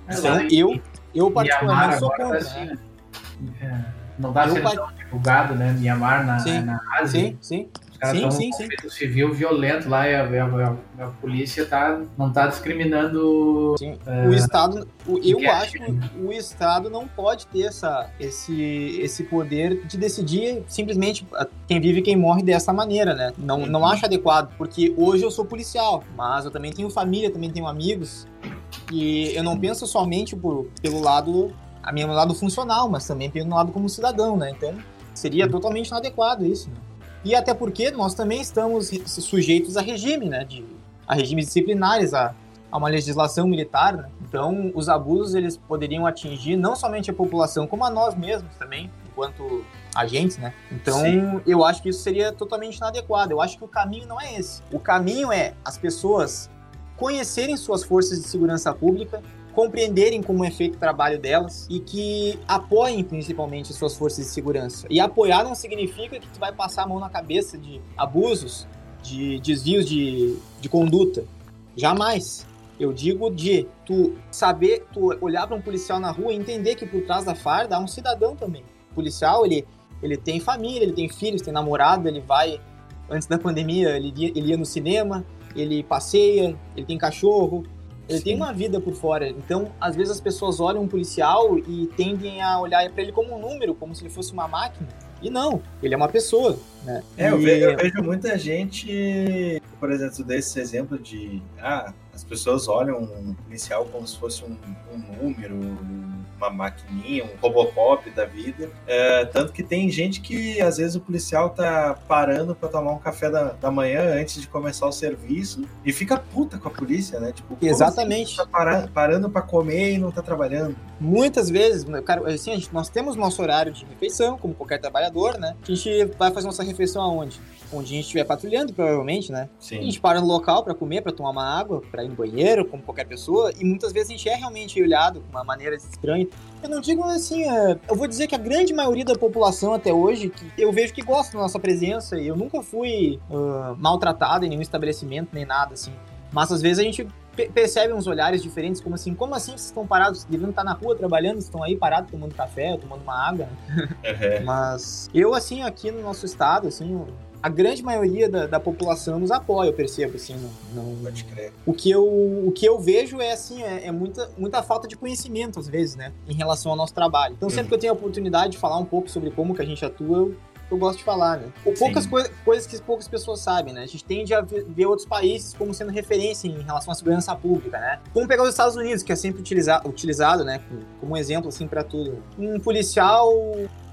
Speaker 3: É,
Speaker 4: Então, eu, eu particularmente sou contra,
Speaker 3: tá
Speaker 4: né?
Speaker 3: assim, é, não tá
Speaker 4: Eu
Speaker 3: sendo
Speaker 4: par-
Speaker 3: tão divulgado, né? Myanmar na,
Speaker 4: Sim,
Speaker 3: na Ásia.
Speaker 4: Sim, sim.
Speaker 3: Caras
Speaker 4: Sim,
Speaker 3: estão
Speaker 4: sim,
Speaker 3: um
Speaker 4: sim.
Speaker 3: civil violento lá e a, a- a- a polícia tá, não tá discriminando.
Speaker 4: Sim.
Speaker 3: É,
Speaker 4: O Estado, o- eu
Speaker 3: que
Speaker 4: acho que o Estado não pode ter essa, esse, esse poder de decidir simplesmente a- quem vive e quem morre dessa maneira, né? Não, não acho adequado, porque hoje eu sou policial, mas eu também tenho família, também tenho amigos, e eu não penso somente por, pelo lado, a minha lado funcional, mas também pelo lado como cidadão, né? Então seria totalmente inadequado isso, né? E até porque nós também estamos sujeitos a regime, né? De, a regimes disciplinares, a, a uma legislação militar, né? Então, os abusos eles poderiam atingir não somente a população, como a nós mesmos também, enquanto agentes, né? Então,
Speaker 2: Sim.
Speaker 4: eu acho que isso seria totalmente inadequado. Eu acho que o caminho não é esse. O caminho é as pessoas conhecerem suas forças de segurança pública, compreenderem como é feito o trabalho delas e que apoiem principalmente suas forças de segurança. E apoiar não significa que tu vai passar a mão na cabeça de abusos, de desvios de, de conduta. Jamais. Eu digo de tu saber, tu olhar para um policial na rua e entender que por trás da farda há um cidadão também. O policial, ele, ele tem família, ele tem filhos, tem namorado, ele vai. Antes da pandemia, ele ia, ele ia no cinema, ele passeia, ele tem cachorro, ele
Speaker 2: Sim.
Speaker 4: tem uma vida por fora. Então, às vezes as pessoas olham um policial e tendem a olhar para ele como um número, como se ele fosse uma máquina. E não, ele é uma pessoa, né?
Speaker 2: É, eu
Speaker 4: E-
Speaker 2: vejo, eu vejo muita gente, por exemplo, desse exemplo de ah, as pessoas olham um policial como se fosse um, um número, uma maquininha, um Robocop da vida. É, tanto que tem gente que às vezes o policial tá parando pra tomar um café da, da manhã antes de começar o serviço e fica puta com a polícia, né? Tipo,
Speaker 4: Exatamente.
Speaker 2: assim, tá para- parando pra comer e não tá trabalhando.
Speaker 4: Muitas vezes, né, cara, assim, a gente- nós temos nosso horário de refeição, como qualquer trabalhador, né? A gente vai fazer nossa refeição aonde? Onde a gente estiver patrulhando, provavelmente, né? A
Speaker 2: Sim.
Speaker 4: gente para no local para comer, para tomar uma água, para ir no banheiro, como qualquer pessoa, e muitas vezes a gente é realmente olhado de uma maneira estranha. Eu não digo assim, é, eu vou dizer que a grande maioria da população até hoje, que eu vejo que gosta da nossa presença, e eu nunca fui ah, maltratado em nenhum estabelecimento, nem nada assim. Mas às vezes a gente pe- percebe uns olhares diferentes, como assim, como assim vocês estão parados, devendo estar na rua trabalhando, estão aí parados tomando café, tomando uma água, né?
Speaker 2: É.
Speaker 4: Mas eu, assim, aqui no nosso estado, assim, a grande maioria da, da população nos apoia, eu percebo, assim, não, não-
Speaker 2: Pode crer.
Speaker 4: o que eu, o que eu vejo é, assim, é, é muita, muita falta de conhecimento, às vezes, né, em relação ao nosso trabalho. Então, sempre
Speaker 2: Uhum.
Speaker 4: que eu tenho a oportunidade de falar um pouco sobre como que a gente atua, eu, eu gosto de falar, né. Ou poucas coi coisas que poucas pessoas sabem, né, a gente tende a ver, outros países como sendo referência em relação à segurança pública, né. Vamos pegar os Estados Unidos, que é sempre utiliza utilizado, né, como, como exemplo, assim, para tudo. Um policial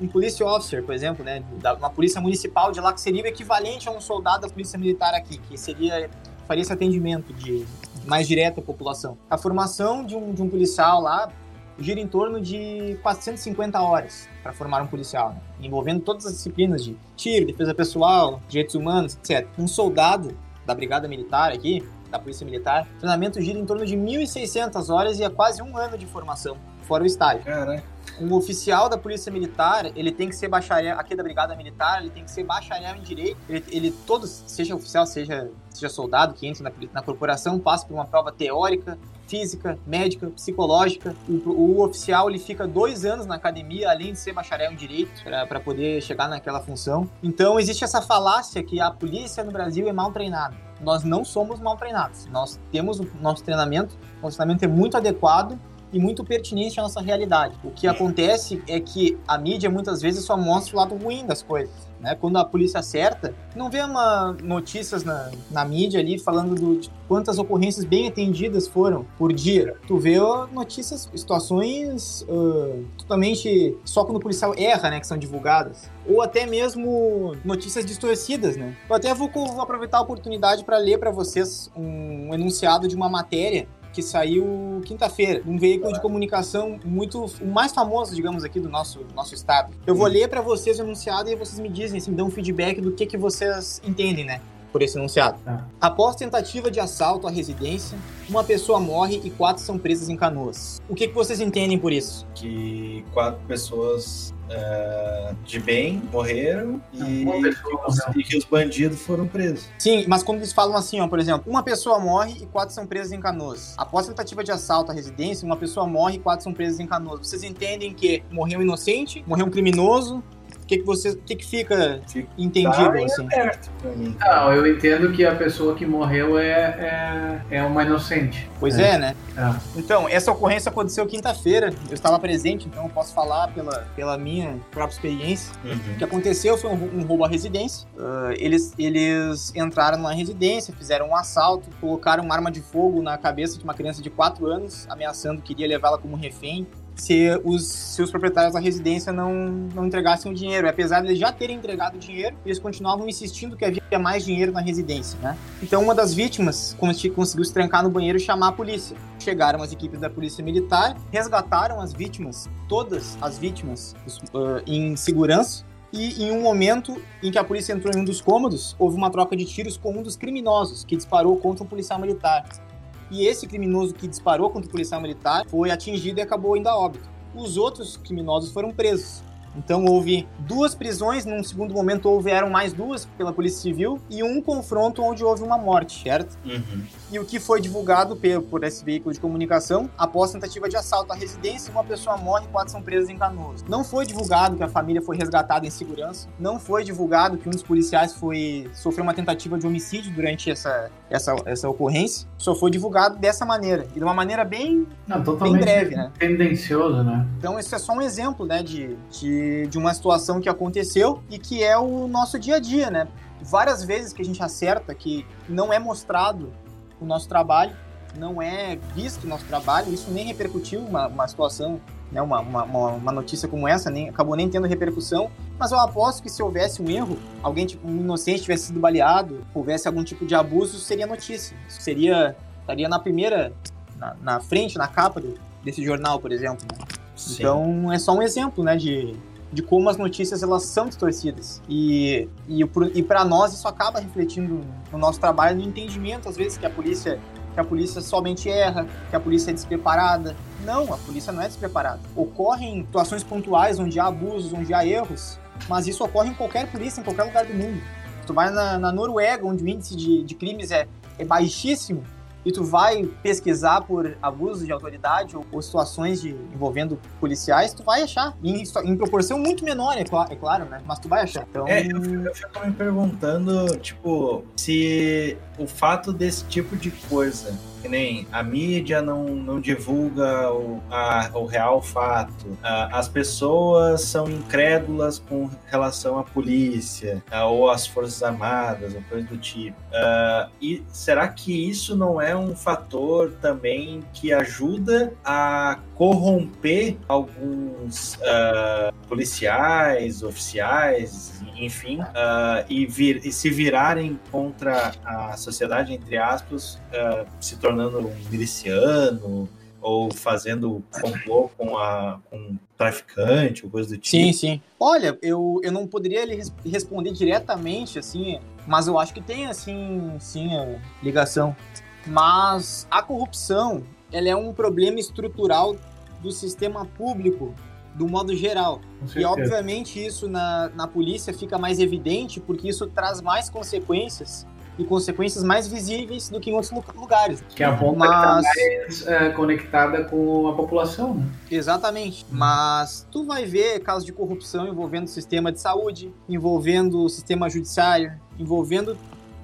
Speaker 4: um police officer, por exemplo, né, da, uma polícia municipal de lá que seria o equivalente a um soldado da polícia militar aqui, que seria faria esse atendimento de mais direto à população. A formação de um, de um policial lá gira em torno de 450 horas para formar um policial, né, envolvendo todas as disciplinas de tiro, defesa pessoal, direitos humanos, etc. Um soldado da brigada militar aqui, da polícia militar, treinamento gira em torno de 1.600 horas e é quase um ano de formação, fora o estágio
Speaker 2: Caraca.
Speaker 4: um oficial da polícia militar, ele tem que ser bacharel, aqui da brigada militar, ele tem que ser bacharel em direito. Ele, ele todos, seja oficial, seja, seja soldado que entra na, na corporação, passa por uma prova teórica, física, médica, psicológica. O, o oficial ele fica dois anos na academia, além de ser bacharel em direito, para poder chegar naquela função. Então existe essa falácia que a polícia no Brasil é mal treinada. Nós não somos mal treinados. Nós temos o nosso treinamento, nosso treinamento é muito adequado e muito pertinente à nossa realidade. O que acontece é que a mídia muitas vezes só mostra o lado ruim das coisas. Né? Quando a polícia acerta, não vê uma notícias na, na mídia ali falando do, de quantas ocorrências bem atendidas foram por dia. Tu vê notícias, situações uh, totalmente só quando o policial erra, né, que são divulgadas. Ou até mesmo notícias distorcidas, né? Eu até vou, vou aproveitar a oportunidade para ler para vocês um enunciado de uma matéria que saiu quinta-feira, um veículo de comunicação muito o mais famoso, digamos aqui do nosso nosso estado. Eu vou ler para vocês o enunciado e vocês me dizem, assim, me dão um feedback do que que vocês entendem, né? Por esse enunciado.
Speaker 3: Tá.
Speaker 4: Após tentativa de assalto à residência, uma pessoa morre e quatro são presas em Canoas. O que, que vocês entendem por isso?
Speaker 2: Que quatro pessoas é, de bem morreram e,
Speaker 3: Uma pessoa
Speaker 2: que e que os bandidos foram presos.
Speaker 4: Sim, mas quando eles falam assim, ó, por exemplo, uma pessoa morre e quatro são presas em Canoas. Após tentativa de assalto à residência, uma pessoa morre e quatro são presas em Canoas. Vocês entendem que morreu um inocente, morreu um criminoso? O que, que você, o que, que fica entendido
Speaker 2: Tá
Speaker 4: assim?
Speaker 2: aberto pra mim.
Speaker 3: Não, eu entendo que a pessoa que morreu é, é, é uma inocente.
Speaker 4: Pois é, né?
Speaker 3: É.
Speaker 4: Então, essa ocorrência aconteceu quinta-feira. Eu estava presente, então eu posso falar pela, pela minha própria experiência. O
Speaker 2: Uhum.
Speaker 4: que aconteceu foi um, um roubo à residência. Ah, eles, eles entraram na residência, fizeram um assalto, colocaram uma arma de fogo na cabeça de uma criança de 4 anos, ameaçando que iria levá-la como refém se os seus proprietários da residência não, não entregassem o dinheiro. Apesar de eles já terem entregado o dinheiro, eles continuavam insistindo que havia mais dinheiro na residência, né? Então, uma das vítimas cons- conseguiu se trancar no banheiro e chamar a polícia. Chegaram as equipes da polícia militar, resgataram as vítimas, todas as vítimas, ah, em segurança. E em um momento em que a polícia entrou em um dos cômodos, houve uma troca de tiros com um dos criminosos que disparou contra um policial militar. E esse criminoso que disparou contra o policial militar foi atingido e acabou indo a óbito. Os outros criminosos foram presos. Então houve duas prisões, num segundo momento houveram mais duas pela Polícia Civil e um confronto onde houve uma morte, certo?
Speaker 2: Uhum.
Speaker 4: E o que foi divulgado pe- por esse veículo de comunicação, após tentativa de assalto à residência, uma pessoa morre e quatro são presas em Canoas. Não foi divulgado que a família foi resgatada em segurança, não foi divulgado que um dos policiais foi sofreu uma tentativa de homicídio durante essa, essa, essa ocorrência. Só foi divulgado dessa maneira, e de uma maneira bem,
Speaker 3: Não,
Speaker 4: bem breve, né?
Speaker 3: tendencioso, né?
Speaker 4: Então, esse é só um exemplo, né, de, de, de uma situação que aconteceu e que é o nosso dia a dia, né? Várias vezes que a gente acerta que não é mostrado o nosso trabalho, não é visto o nosso trabalho, isso nem repercutiu uma, uma situação, né, uma, uma, uma- notícia como essa, nem, acabou nem tendo repercussão, mas eu aposto que se houvesse um erro, alguém, tipo, um inocente tivesse sido baleado, houvesse algum tipo de abuso, isso seria notícia. Isso seria, estaria na primeira, na, na frente, na capa do- desse jornal, por exemplo. né? Então é só um exemplo, né, de, de como as notícias elas são distorcidas. E, e, e para nós isso acaba refletindo no nosso trabalho, no entendimento, às vezes, que a polícia que a polícia somente erra, que a polícia é despreparada. Não, a polícia não é despreparada. Ocorrem situações pontuais onde há abusos, onde há erros, mas isso ocorre em qualquer polícia, em qualquer lugar do mundo. Tu vai na, na Noruega, onde o índice de, de crimes é, é baixíssimo, e tu vai pesquisar por abuso de autoridade ou, ou situações de, envolvendo policiais, tu vai achar. Em, em proporção muito menor, é, cla- é claro, né? Mas tu vai achar. Então,
Speaker 2: É, eu eu fico me perguntando, tipo, se o fato desse tipo de coisa, que nem a mídia não, não divulga o, a- o real fato, a- as pessoas são incrédulas com relação à polícia a- ou às Forças Armadas, ou coisa do tipo. E será que isso não é um fator também que ajuda a corromper alguns ah, policiais, oficiais, enfim, ah, e, vir- e se virarem contra a sociedade, entre aspas, ah, se tornando um miliciano ou fazendo complô com, a, com um traficante ou coisa do tipo.
Speaker 4: Sim, sim. Olha, eu, eu não poderia lhe res- responder diretamente, assim, mas eu acho que tem, assim, sim, a ligação. Mas a corrupção, ela é um problema estrutural do sistema público, do modo geral. E, obviamente, isso na, na polícia fica mais evidente porque isso traz mais consequências e consequências mais visíveis do que em outros lu- lugares.
Speaker 3: Que a ponta
Speaker 4: Mas-
Speaker 3: que tá mais é, conectada com a população, né?
Speaker 4: Exatamente. Mas tu vai ver casos de corrupção envolvendo o sistema de saúde, envolvendo o sistema judiciário, envolvendo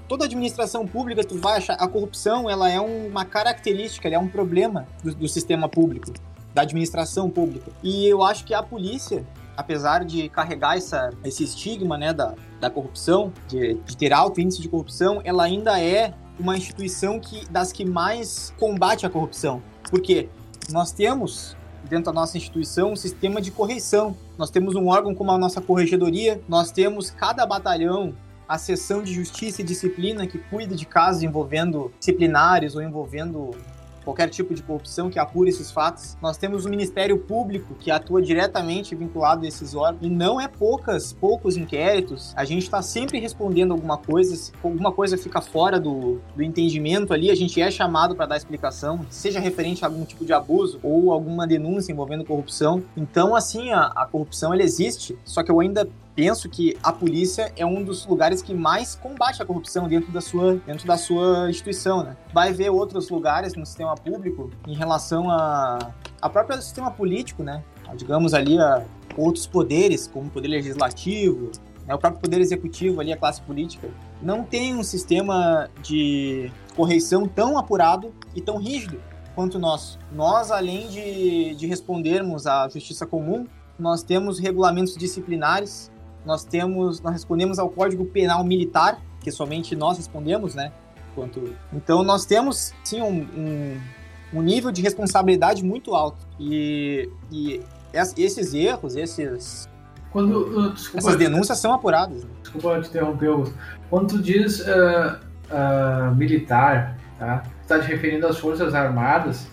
Speaker 4: toda a administração pública, tu vai achar a corrupção, ela é uma característica, ela é um problema do, do sistema público, da administração pública. E eu acho que a polícia, apesar de carregar essa, esse estigma, né, da, da corrupção, de, de ter alto índice de corrupção, ela ainda é uma instituição que das que mais combate a corrupção. Por quê? Nós temos dentro da nossa instituição um sistema de correição. Nós temos um órgão como a nossa corregedoria, nós temos cada batalhão a seção de justiça e disciplina que cuida de casos envolvendo disciplinares ou envolvendo qualquer tipo de corrupção que apure esses fatos. Nós temos o Ministério Público que atua diretamente vinculado a esses órgãos e não é poucas, poucos inquéritos. A gente está sempre respondendo alguma coisa, se alguma coisa fica fora do, do entendimento ali, a gente é chamado para dar explicação, seja referente a algum tipo de abuso ou alguma denúncia envolvendo corrupção. Então, assim, a, a corrupção ela existe, só que eu ainda penso que a polícia é um dos lugares que mais combate a corrupção dentro da sua, dentro da sua instituição, né? Vai ver outros lugares no sistema público em relação a, a próprio sistema político, né? Digamos ali a outros poderes, como o poder legislativo, né? o próprio poder executivo ali, a classe política, não tem um sistema de correição tão apurado e tão rígido quanto nós. Nós, além de, de respondermos à justiça comum, nós temos regulamentos disciplinares, nós temos, nós respondemos ao Código Penal Militar, que somente nós respondemos, né? Quanto... Então nós temos sim um, um, um nível de responsabilidade muito alto e, e esses erros, esses
Speaker 3: quando uh, desculpa,
Speaker 4: essas denúncias são apuradas. Né?
Speaker 3: Desculpa te interromper. Quando tu diz uh, uh, militar, tá? Está te referindo às forças armadas?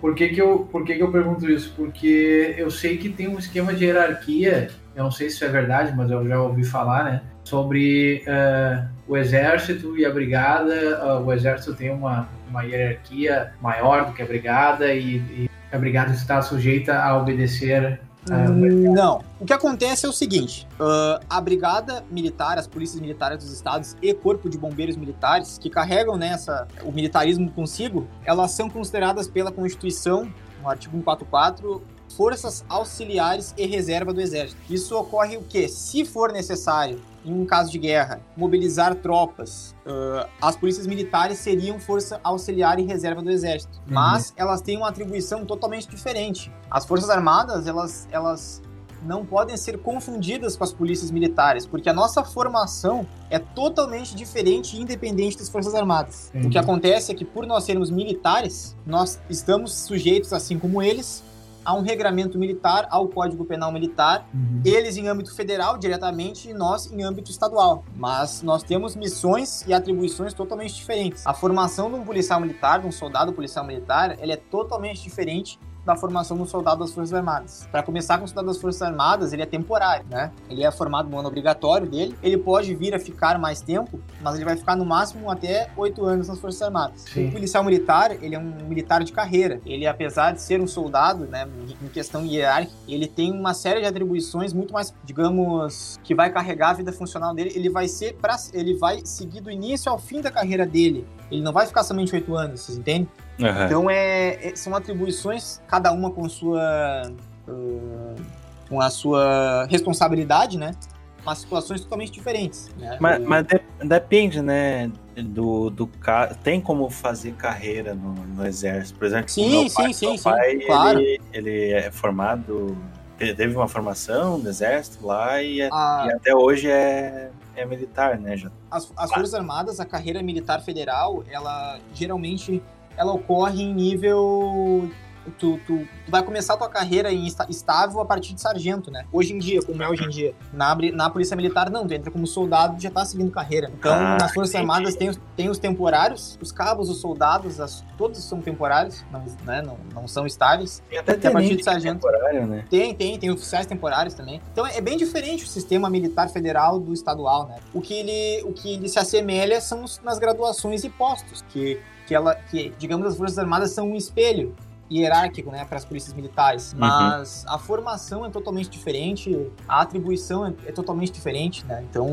Speaker 3: Por que, que, eu, por que, que eu pergunto isso? Porque eu sei que tem um esquema de hierarquia eu não sei se isso é verdade, mas eu já ouvi falar, né? Sobre uh, o exército e a brigada. Uh, o exército tem uma, uma hierarquia maior do que a brigada e, e a brigada está sujeita a obedecer
Speaker 4: Uh, não. O que acontece é o seguinte: uh, a brigada militar, as polícias militares dos estados e corpo de bombeiros militares que carregam nessa né, o militarismo consigo, elas são consideradas pela Constituição, no artigo 144, forças auxiliares e reserva do exército. Isso ocorre o que? Se for necessário, em um caso de guerra, mobilizar tropas, uh, as polícias militares seriam força auxiliar e reserva do exército. Uhum. Mas elas têm uma atribuição totalmente diferente. As forças armadas, elas, elas não podem ser confundidas com as polícias militares, porque a nossa formação é totalmente diferente e independente das Forças Armadas. Uhum. O que acontece é que, por nós sermos militares, nós estamos sujeitos, assim como eles, a um regramento militar, ao Código Penal Militar, uhum. eles em âmbito federal diretamente e nós em âmbito estadual. Mas nós temos missões e atribuições totalmente diferentes. A formação de um policial militar, de um soldado policial militar, ele é totalmente diferente da formação do soldado das Forças Armadas. Para começar com o soldado das Forças Armadas, ele é temporário, né? Ele é formado no ano obrigatório dele, ele pode vir a ficar mais tempo, mas ele vai ficar no máximo até oito anos nas Forças Armadas. Sim. O policial militar, ele é um militar de carreira. Ele, apesar de ser um soldado, né, em questão hierárquica, ele tem uma série de atribuições muito mais, digamos, que vai carregar a vida funcional dele. Ele vai ser, pra, ele vai seguir do início ao fim da carreira dele. Ele não vai ficar somente oito anos, vocês entendem? Uhum. Então é, é, são atribuições, cada uma com sua uh, com a sua responsabilidade, né? Mas situações totalmente diferentes. Né?
Speaker 2: Mas, mas de, depende, né? Do, do tem como fazer carreira no, no exército, por exemplo.
Speaker 4: Sim, sim, sim, sim, pai, claro.
Speaker 2: Ele, ele é formado, teve uma formação no exército lá e, é, ah. e até hoje é é militar, né? Já.
Speaker 4: As, as Forças Armadas, a carreira militar federal, ela geralmente ela ocorre em nível Tu, tu, tu, vai começar a tua carreira em estável a partir de sargento, né? Hoje em dia, como é hoje em dia. Na, na Polícia Militar, não. Tu entra como soldado e já tá seguindo carreira. Então, ah, nas Forças entendi. Armadas tem, tem os temporários, os cabos, os soldados, as, todos são temporários, não, né? não, não são estáveis.
Speaker 2: Tem até a partir de sargento. Temporário, né?
Speaker 4: Tem, tem, tem oficiais temporários também. Então, é bem diferente o sistema militar federal do estadual, né? O que ele, o que ele se assemelha são nas graduações e postos, que que ela, que digamos as forças armadas são um espelho hierárquico, né, para as polícias militares, uhum. mas a formação é totalmente diferente, a atribuição é, é totalmente diferente, né? Então,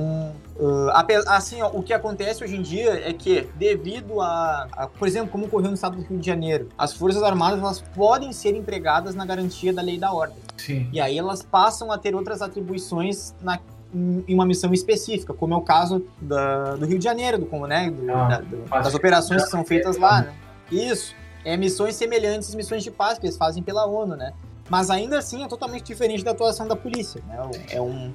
Speaker 4: uh, assim, ó, o que acontece hoje em dia é que devido a, a, por exemplo, como ocorreu no estado do Rio de Janeiro, as forças armadas elas podem ser empregadas na garantia da lei e da ordem.
Speaker 3: Sim.
Speaker 4: E aí elas passam a ter outras atribuições na em uma missão específica, como é o caso da, do Rio de Janeiro, do, como, né, do, ah, da, do, das operações que são feitas lá, né? Isso. É missões semelhantes às missões de paz que eles fazem pela ONU, né? Mas ainda assim é totalmente diferente da atuação da polícia, né? É um,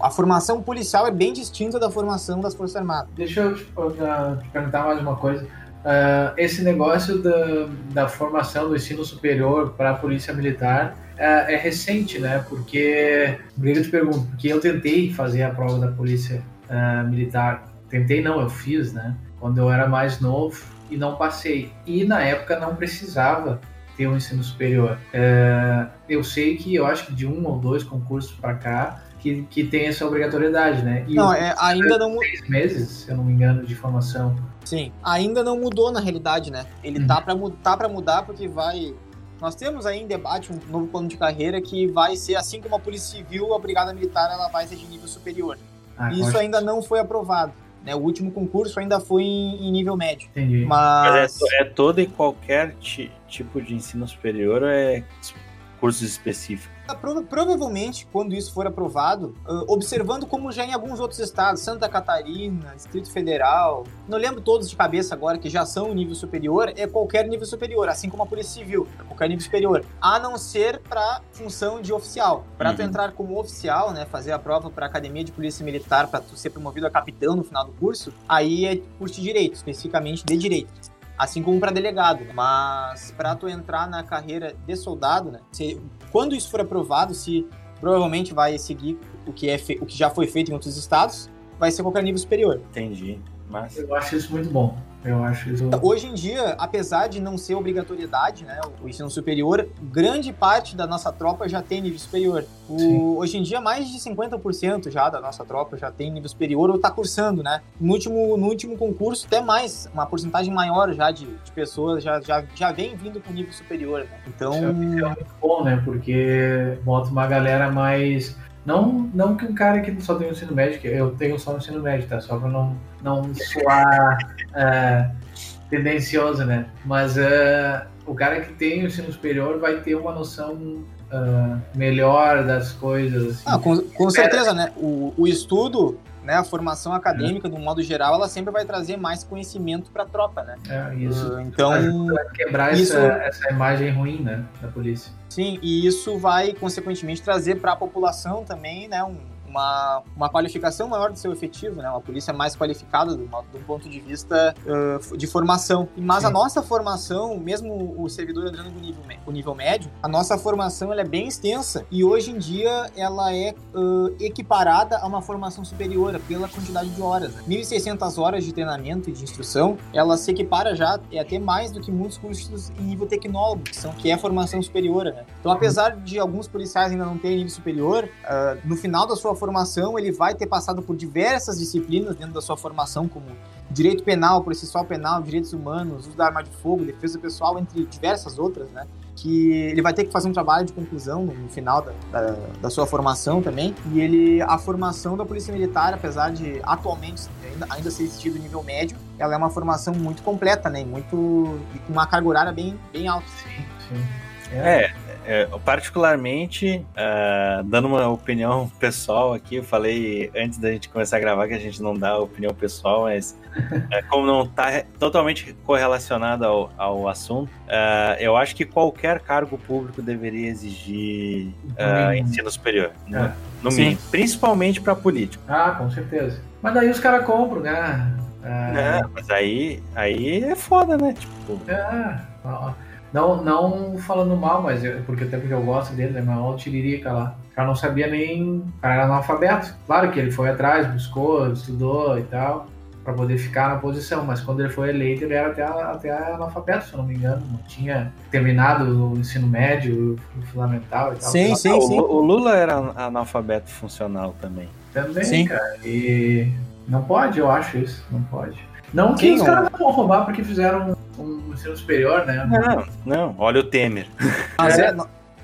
Speaker 4: a, formação policial é bem distinta da formação das Forças Armadas.
Speaker 3: Deixa eu te, te perguntar mais uma coisa. Uh, esse negócio da, da formação do ensino superior para a polícia militar é, é, recente, né? Porque, por eu te porque eu tentei fazer a prova da polícia uh, militar. Tentei não, eu fiz, né? Quando eu era mais novo. E não passei. E na época não precisava ter um ensino superior. É, eu sei que eu acho que de um ou dois concursos para cá que, que tem essa obrigatoriedade, né?
Speaker 4: E não, é, ainda não
Speaker 3: seis meses, se eu não me engano, de formação.
Speaker 4: Sim, ainda não mudou na realidade, né? Ele uhum. tá para tá para mudar porque vai nós temos aí em debate um novo plano de carreira que vai ser assim como a Polícia Civil, a Brigada Militar ela vai ser de nível superior. Ah, Isso ainda não foi aprovado. Né? O último concurso ainda foi em, em nível médio.
Speaker 2: Entendi. Mas, Mas é, é, todo e qualquer tipo de ensino superior ou é cursos específicos?
Speaker 4: Ah, provavelmente, quando isso for aprovado, observando como já em alguns outros estados, Santa Catarina, Distrito Federal, não lembro todos de cabeça agora que já são nível superior, é qualquer nível superior, assim como a Polícia Civil, é qualquer nível superior, a não ser para função de oficial. Para uhum. tu entrar como oficial, né, fazer a prova para Academia de Polícia Militar, para tu ser promovido a capitão no final do curso, aí é curso de direito, especificamente de direito assim como para delegado. Mas para tu entrar na carreira de soldado, né? Se, quando isso for aprovado, se provavelmente vai seguir o que é o que já foi feito em outros estados, vai ser qualquer nível superior.
Speaker 2: Entendi.
Speaker 3: Mas... Eu acho isso muito bom. Eu acho isso...
Speaker 4: Hoje em dia, apesar de não ser obrigatoriedade, né, o ensino superior, grande parte da nossa tropa já tem nível superior. O, hoje em dia, mais de 50% já da nossa tropa já tem nível superior ou está cursando, né? No último, no último concurso, até mais, uma porcentagem maior já de, de pessoas já, já, já vem vindo com nível superior, né? Então... Isso é
Speaker 3: muito bom, né? Porque bota uma galera mais não, não que um cara que só tem o ensino médio, que eu tenho só o ensino médio, tá? Só pra não, não soar é, tendencioso, né? Mas é, o cara que tem o ensino superior vai ter uma noção uh, melhor das coisas.
Speaker 4: Assim. Ah, com, com certeza, né? O, o estudo né, a formação acadêmica, de um modo geral, ela sempre vai trazer mais conhecimento para a tropa, né?
Speaker 3: É, isso. Uh,
Speaker 4: então,
Speaker 3: vai quebrar isso, essa, essa imagem ruim, né, da polícia.
Speaker 4: Sim, e isso vai, consequentemente, trazer para a população também, né, um, uma, uma qualificação maior do seu efetivo, né? Uma polícia mais qualificada do, do ponto de vista uh, de formação. Mas Sim. a nossa formação, mesmo o servidor entrando no nível, o nível médio, a nossa formação ela é bem extensa e hoje em dia ela é uh, equiparada a uma formação superior pela quantidade de horas. Né? 1.600 horas de treinamento e de instrução, ela se equipara já, é até mais do que muitos cursos em nível tecnólogo, que, são, que é formação superior. Né? Então, apesar de alguns policiais ainda não terem nível superior, uh, no final da sua formação, ele vai ter passado por diversas disciplinas dentro da sua formação, como direito penal, processual penal, direitos humanos, uso da arma de fogo, defesa pessoal, entre diversas outras, né? Que ele vai ter que fazer um trabalho de conclusão no, final da, da, da, sua formação também. E ele, a formação da Polícia Militar, apesar de atualmente ainda, ainda ser existido nível médio, ela é uma formação muito completa, né? Muito, e com uma carga horária bem, bem alta.
Speaker 3: Sim, sim.
Speaker 2: É, é é, particularmente, uh, dando uma opinião pessoal aqui, eu falei antes da gente começar a gravar que a gente não dá opinião pessoal, mas uh, como não está totalmente correlacionado ao, ao assunto, uh, eu acho que qualquer cargo público deveria exigir ensino superior. No, é. no mínimo. Principalmente para político.
Speaker 3: Ah, com certeza. Mas daí os caras compram, né?
Speaker 2: É, mas aí, aí é foda, né? Tipo...
Speaker 3: É, ó. Não, não falando mal, mas eu, porque até porque eu gosto dele, né? Mas o Tiririca lá. O cara não sabia nem. O cara era analfabeto. Claro que ele foi atrás, buscou, estudou e tal, para poder ficar na posição. Mas quando ele foi eleito, ele era até, até analfabeto, se eu não me engano. Não tinha terminado o ensino médio, o fundamental e tal.
Speaker 4: Sim, sim, sim.
Speaker 2: O, o Lula era analfabeto funcional também.
Speaker 3: Também, sim. cara. E não pode, eu acho isso. Não pode. Não que Sim, os caras não vão roubar porque fizeram um ensino superior, né?
Speaker 2: Não, não. Olha o Temer.
Speaker 4: Mas, é,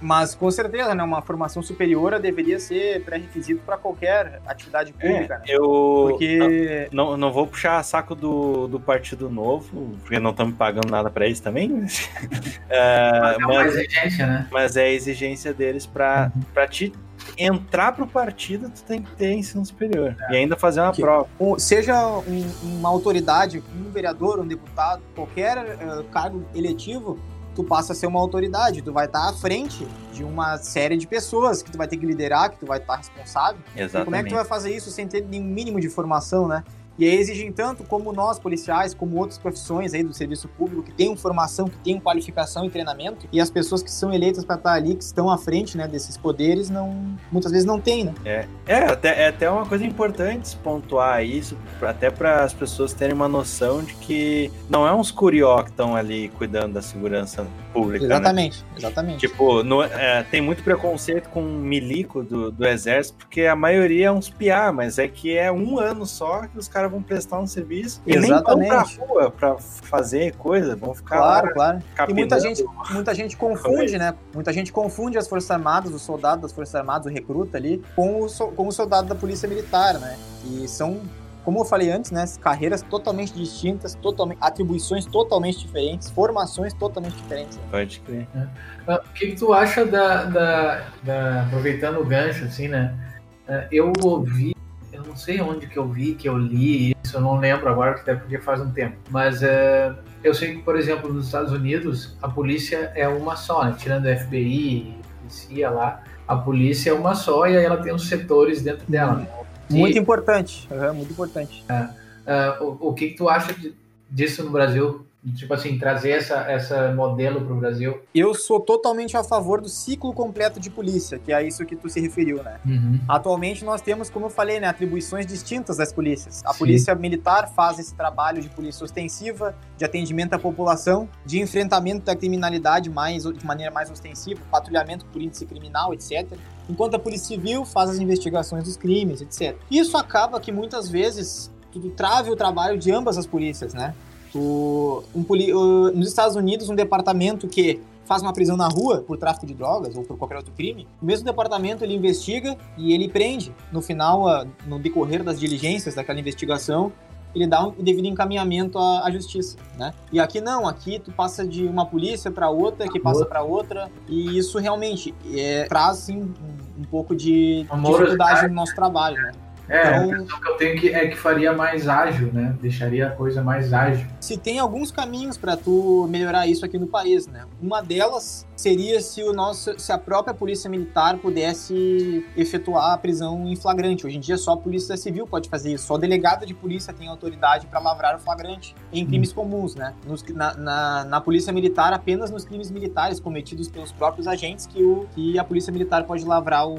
Speaker 4: mas com certeza, né? Uma formação superior deveria ser pré-requisito para qualquer atividade pública. É, né?
Speaker 2: Eu porque... não, não vou puxar saco do, do Partido Novo, porque não estamos pagando nada para eles também. Mas,
Speaker 3: é, mas, é mas, exigência, né?
Speaker 2: mas é a exigência deles para uhum. te entrar pro partido, tu tem que ter ensino superior. É. E ainda fazer uma que, prova.
Speaker 4: seja um, uma autoridade, um vereador, um deputado, qualquer uh, cargo eletivo, tu passa a ser uma autoridade, tu vai estar à frente de uma série de pessoas que tu vai ter que liderar, que tu vai estar responsável.
Speaker 2: Exatamente. E
Speaker 4: como é que tu vai fazer isso sem ter nenhum mínimo de formação, né? E aí exigem tanto como nós, policiais, como outras profissões aí do serviço público, que têm formação, que têm qualificação e treinamento, e as pessoas que são eleitas para estar ali, que estão à frente né, desses poderes, não muitas vezes não têm, né?
Speaker 2: É, é, até, é até uma coisa importante pontuar isso, até para as pessoas terem uma noção de que não é uns curió que estão ali cuidando da segurança pública.
Speaker 4: Exatamente,
Speaker 2: né?
Speaker 4: exatamente.
Speaker 2: Tipo, no, é, tem muito preconceito com milico do, do exército, porque a maioria é uns piar, mas é que é um ano só que os caras vão prestar um serviço e
Speaker 4: Exatamente.
Speaker 2: nem vão pra rua pra fazer coisa, vão ficar
Speaker 4: Claro,
Speaker 2: lá
Speaker 4: claro. E muita gente, muita gente confunde, né? Muita gente confunde as Forças Armadas, o soldado das Forças Armadas, o recruta ali, com o, com o soldado da Polícia Militar, né? E são, como eu falei antes, né? Carreiras totalmente distintas, totalmente, atribuições totalmente diferentes, formações totalmente diferentes. né?
Speaker 2: Pode crer.
Speaker 3: Ah, O que, que tu acha da, da, da- Aproveitando o gancho, assim, né? Ah, Eu ouvi, eu não sei onde que eu vi, que eu li isso, eu não lembro agora, que até porque faz um tempo. Mas eh, eu sei que, por exemplo, nos Estados Unidos, a polícia é uma só, né? Tirando a FBI, polícia lá, a polícia é uma só e aí ela tem os setores dentro dela. né?
Speaker 4: Muito
Speaker 3: E,
Speaker 4: importante, aham, muito importante.
Speaker 3: ah, o, o que, que tu acha de- disso no Brasil? Tipo assim, trazer essa, essa modelo para o Brasil?
Speaker 4: Eu sou totalmente a favor do ciclo completo de polícia, que é isso que tu se referiu, né?
Speaker 3: Uhum.
Speaker 4: Atualmente nós temos, como eu falei, né, atribuições distintas das polícias. A
Speaker 3: Sim.
Speaker 4: polícia militar faz esse trabalho de polícia ostensiva, de atendimento à população, de enfrentamento da criminalidade mais, de maneira mais ostensiva, patrulhamento por índice criminal, etc. Enquanto a polícia civil faz as investigações dos crimes, etc. Isso acaba que muitas vezes tu trave o trabalho de ambas as polícias, né? Tu, um poli- uh, nos Estados Unidos, um departamento que faz uma prisão na rua por tráfico de drogas ou por qualquer outro crime, o mesmo departamento ele investiga e ele prende. No final, no decorrer das diligências daquela investigação, ele dá um devido encaminhamento à, à justiça, né? E aqui não, aqui tu passa de uma polícia para outra, que passa para outra, e isso realmente é, traz assim, um, um pouco de
Speaker 3: Uma
Speaker 4: dificuldade
Speaker 3: morosidade.
Speaker 4: no nosso trabalho, né?
Speaker 3: É, a
Speaker 4: Então,
Speaker 3: impressão que eu tenho que, é que faria mais ágil, né? Deixaria a coisa mais ágil.
Speaker 4: se tem alguns caminhos para tu melhorar isso aqui no país, né? Uma delas seria se o nosso, se a própria polícia militar pudesse efetuar a prisão em flagrante. Hoje em dia só a polícia civil pode fazer isso, só o delegado de polícia tem autoridade para lavrar o flagrante em crimes comuns, né? Nos- na, na, na polícia militar apenas nos crimes militares cometidos pelos próprios agentes que, o, que a polícia militar pode lavrar o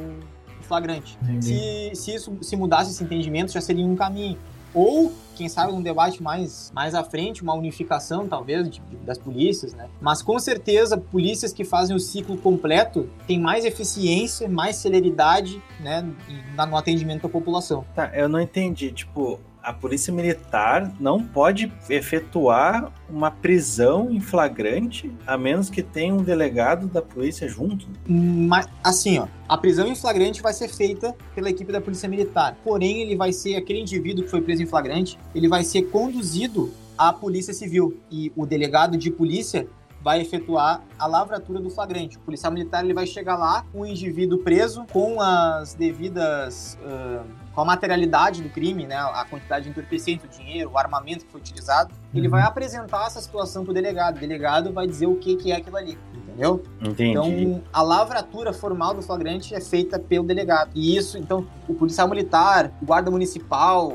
Speaker 4: flagrante.
Speaker 3: Entendi.
Speaker 4: Se, se isso se mudasse esse entendimento, já seria um caminho. Ou, quem sabe, um debate mais, mais à frente, uma unificação, talvez, de- das polícias, né? Mas, com certeza, polícias que fazem o ciclo completo têm mais eficiência, mais celeridade, né, no atendimento à população.
Speaker 2: Tá, eu não entendi. Tipo, a polícia militar não pode efetuar uma prisão em flagrante a menos que tenha um delegado da polícia junto.
Speaker 4: Mas, assim, ó, a prisão em flagrante vai ser feita pela equipe da Polícia Militar. Porém, ele vai ser, aquele indivíduo que foi preso em flagrante, ele vai ser conduzido à Polícia Civil. E o delegado de polícia vai efetuar a lavratura do flagrante. O policial militar ele vai chegar lá com o indivíduo preso, com as devidas. ah, com a materialidade do crime, né, a quantidade de entorpecente, o dinheiro, o armamento que foi utilizado, ele
Speaker 3: Uhum.
Speaker 4: vai apresentar essa situação pro delegado. O delegado vai dizer o que, que é aquilo ali, entendeu?
Speaker 2: Entendi.
Speaker 4: Então, a lavratura formal do flagrante é feita pelo delegado. E isso, então, o policial militar, o guarda municipal,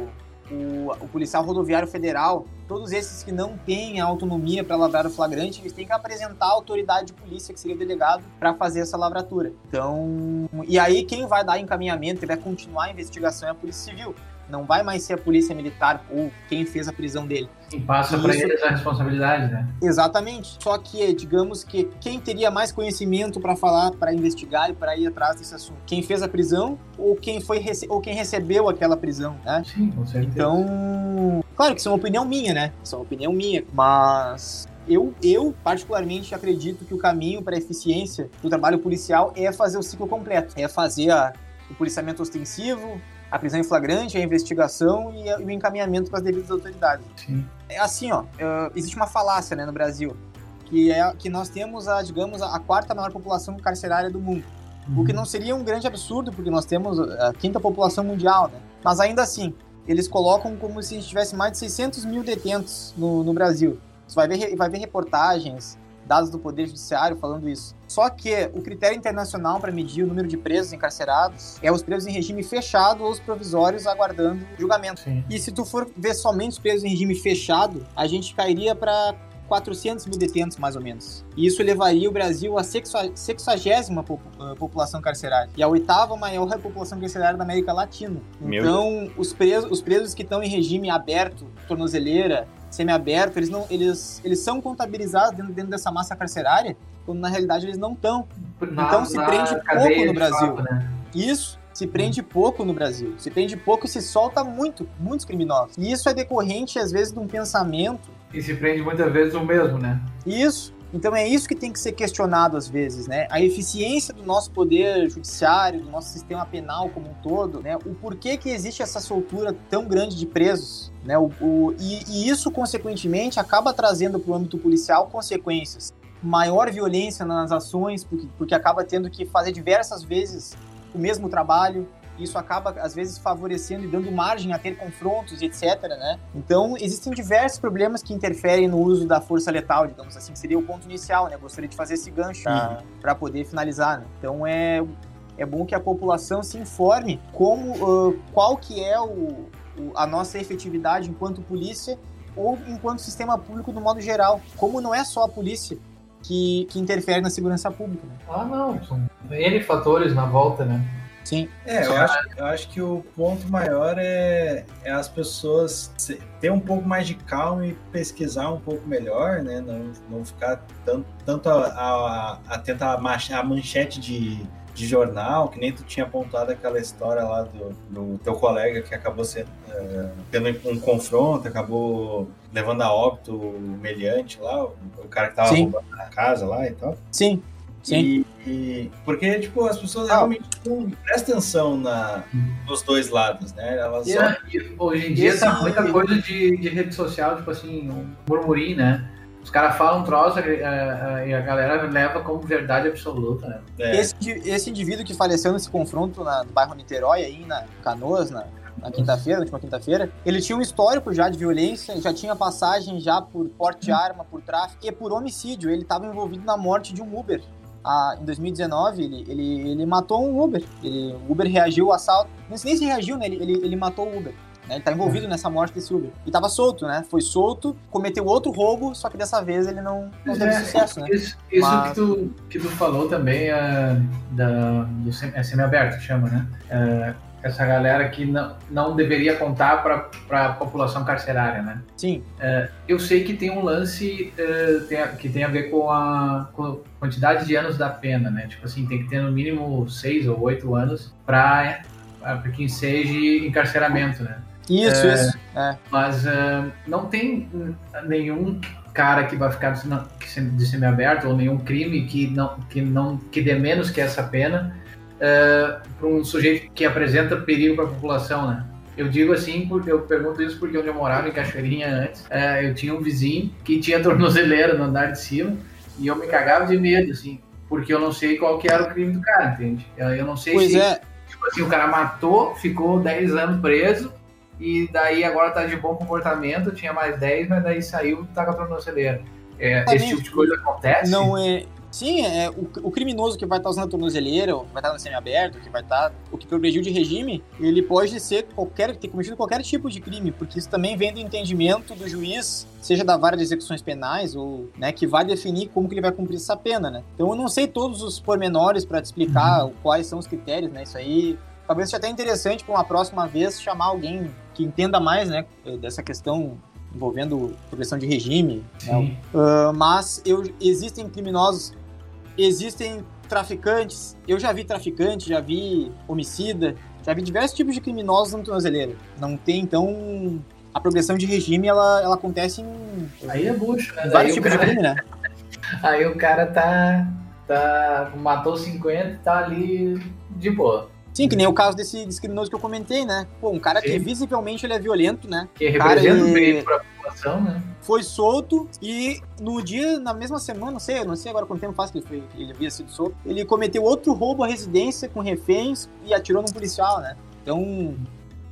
Speaker 4: o, o policial rodoviário federal, todos esses que não têm a autonomia para lavrar o flagrante, eles têm que apresentar a autoridade de polícia, que seria o delegado, para fazer essa lavratura. Então, e aí quem vai dar encaminhamento e vai continuar a investigação é a Polícia Civil. Não vai mais ser a Polícia Militar ou quem fez a prisão dele.
Speaker 3: E passa para eles a responsabilidade, né?
Speaker 4: Exatamente. Só que, digamos que quem teria mais conhecimento para falar, para investigar e para ir atrás desse assunto? Quem fez a prisão ou quem foi ou quem recebeu aquela prisão, né?
Speaker 3: Sim, com certeza.
Speaker 4: Então, claro que isso é uma opinião minha, né? Isso é uma opinião minha, mas eu, eu particularmente acredito que o caminho para a eficiência do trabalho policial é fazer o ciclo completo, é fazer a- o policiamento ostensivo, a prisão em flagrante, a investigação e, a- e o encaminhamento para as devidas autoridades
Speaker 3: Sim.
Speaker 4: é assim, ó, existe uma falácia, né, no Brasil, que é que nós temos a, digamos, a quarta maior população carcerária do mundo. O que não seria um grande absurdo, porque nós temos a quinta população mundial, né? Mas ainda assim, eles colocam como se a gente tivesse mais de 600 mil detentos no, no Brasil. Você vai ver, vai ver reportagens dados do Poder Judiciário falando isso. Só que o critério internacional para medir o número de presos encarcerados é os presos em regime fechado ou os provisórios aguardando julgamento.
Speaker 3: Sim.
Speaker 4: E se tu for ver somente os presos em regime fechado, a gente cairia para 400 mil detentos, mais ou menos. E isso levaria o Brasil à 60 população carcerária e a oitava maior população carcerária da América Latina.
Speaker 2: Meu
Speaker 4: Então, os presos, os presos que estão em regime aberto, tornozeleira, semiaberto, eles, não, eles, eles são contabilizados dentro, dentro dessa massa carcerária, quando na realidade eles não estão. Então se prende pouco no Brasil.
Speaker 3: fato, né?
Speaker 4: Isso se prende pouco no Brasil. Se prende pouco e se solta muito, muitos criminosos. E isso é decorrente, às vezes, de um pensamento
Speaker 3: E se prende muitas vezes o mesmo, né?
Speaker 4: Isso. Então é isso que tem que ser questionado às vezes, né? A eficiência do nosso poder judiciário, do nosso sistema penal como um todo, né? O porquê que existe essa soltura tão grande de presos, né? O, o- e, e isso, consequentemente, acaba trazendo para o âmbito policial consequências. Maior violência nas ações, porque, porque acaba tendo que fazer diversas vezes o mesmo trabalho, isso acaba, às vezes, favorecendo e dando margem a ter confrontos, etc. Né? Então, existem diversos problemas que interferem no uso da força letal, digamos assim, que seria o ponto inicial, né? Gostaria de fazer esse gancho para poder finalizar. Né? Então, é, é bom que a população se informe como, ah, qual que é o, o- a nossa efetividade enquanto polícia ou enquanto sistema público no modo geral. Como não é só a polícia que, que interfere na segurança pública. Né?
Speaker 3: Ah, não. São N fatores na volta, né?
Speaker 4: Sim.
Speaker 2: É, eu acho, eu acho que o ponto maior é, é as pessoas ter um pouco mais de calma e pesquisar um pouco melhor, né? Não, não ficar tanto, tanto a, a, atento à mach- à manchete de, de jornal, que nem tu tinha apontado aquela história lá do, do teu colega que acabou sendo, eh, tendo um confronto, acabou levando a óbito o meliante lá, o, o cara que tava
Speaker 4: Sim.
Speaker 2: roubando a casa lá e tal.
Speaker 4: Sim. Sim.
Speaker 2: E, e- porque, tipo, as pessoas
Speaker 4: Ah.
Speaker 2: realmente não prestam atenção na, nos dois lados, né? Elas só...
Speaker 3: e hoje em dia
Speaker 4: Esse-
Speaker 3: tá muita coisa de, de rede social, tipo assim, um murmurim, né? Os caras falam um troço eh, e a galera leva como verdade absoluta, né?
Speaker 2: é,
Speaker 4: Esse, esse indivíduo que faleceu nesse confronto na, no bairro Niterói, aí na Canoas, na, na quinta-feira, na última quinta-feira, ele tinha um histórico já de violência, já tinha passagem já por porte de arma, por tráfico e por homicídio. Ele estava envolvido na morte de um Uber. Ah, em 2019, ele, ele, ele matou um Uber. Ele, o Uber reagiu ao assalto. Não sei nem se reagiu, né? Ele, ele, ele matou o Uber. né? Ele tá envolvido nessa morte desse Uber. E tava solto, né? Foi solto, cometeu outro roubo, só que dessa vez ele não, não teve
Speaker 3: É,
Speaker 4: sucesso, né?
Speaker 3: Isso, isso
Speaker 4: Mas-
Speaker 3: que, tu, que tu falou também é, da, do é semi-aberto, chama, né? É, essa galera que não, não deveria contar para a população carcerária, né?
Speaker 4: Sim,
Speaker 3: Eu sei que tem um lance eh, tem a- que tem a ver com a, com a quantidade de anos da pena, né? Tipo assim, tem que ter no mínimo seis ou oito anos para que enseje encarceramento, né?
Speaker 4: isso,
Speaker 3: É.
Speaker 4: isso. É.
Speaker 3: Mas eh, não tem hum, nenhum cara que vai ficar de semiaberto ou nenhum crime que não que não que dê menos que essa pena para um sujeito que apresenta perigo para a população, né? Eu digo assim porque eu pergunto isso porque onde eu morava em Cachoeirinha antes, eh, eu tinha um vizinho que tinha tornozeleira no andar de cima e eu me cagava de medo assim, porque eu não sei qual que era o crime do cara, entende? Eu, não sei
Speaker 4: Pois
Speaker 3: se
Speaker 4: é,
Speaker 3: Tipo assim, o cara matou, ficou 10 anos preso, e daí agora tá de bom comportamento, tinha mais 10, mas daí saiu tá com a tornozeleira. É, esse tipo de coisa acontece?
Speaker 4: Não é. Sim, é o, o criminoso que vai estar usando a tornozeleira, ou que vai estar no semiaberto, que vai estar. O que progrediu de regime, ele pode ser qualquer. ter cometido qualquer tipo de crime, porque isso também vem do entendimento do juiz, seja da vara de execuções penais, ou né, que vai definir como que ele vai cumprir essa pena, né? Então eu não sei todos os pormenores para te explicar quais são os critérios, né? Isso aí. Talvez seja até interessante para uma próxima vez chamar alguém que entenda mais, né, dessa questão envolvendo progressão de regime, né. Uh, mas eu, existem criminosos, existem traficantes. Eu já vi traficante, já vi homicida, já vi diversos tipos de criminosos no tornozeleira. Não tem, então, a progressão de regime, ela, ela acontece em
Speaker 3: Aí é bucho, né?
Speaker 4: Vários tipos de
Speaker 3: cara,
Speaker 4: crime, né?
Speaker 3: aí o cara tá, tá. matou 50 e tá ali de boa.
Speaker 4: Sim, que nem o caso desse, desse criminoso que eu comentei, né? Pô, um cara que
Speaker 3: Sim.
Speaker 4: visivelmente ele é violento, né?
Speaker 3: Que representa o perigo pra né?
Speaker 4: Foi solto e no dia, na mesma semana, não sei, não sei agora quanto tempo faz que ele, foi, ele havia sido solto, ele cometeu outro roubo à residência com reféns e atirou num policial, né? Então,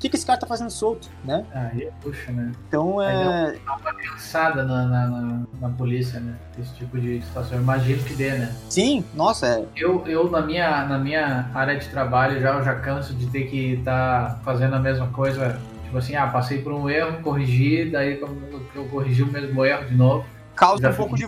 Speaker 4: que, que esse cara tá fazendo solto, né?
Speaker 3: Aí, puxa, né?
Speaker 4: Então é.
Speaker 3: Dá uma pensada na, na, na, na polícia, né? Esse tipo de situação. Eu imagino que dê, né?
Speaker 4: Sim, nossa, é.
Speaker 3: Eu, eu na, minha, na minha área de trabalho já, eu já canso de ter que estar tá fazendo a mesma coisa. Tipo assim, ah, passei por um erro, corrigi, daí eu, corrigi o mesmo erro de novo.
Speaker 4: Causa um pouco de.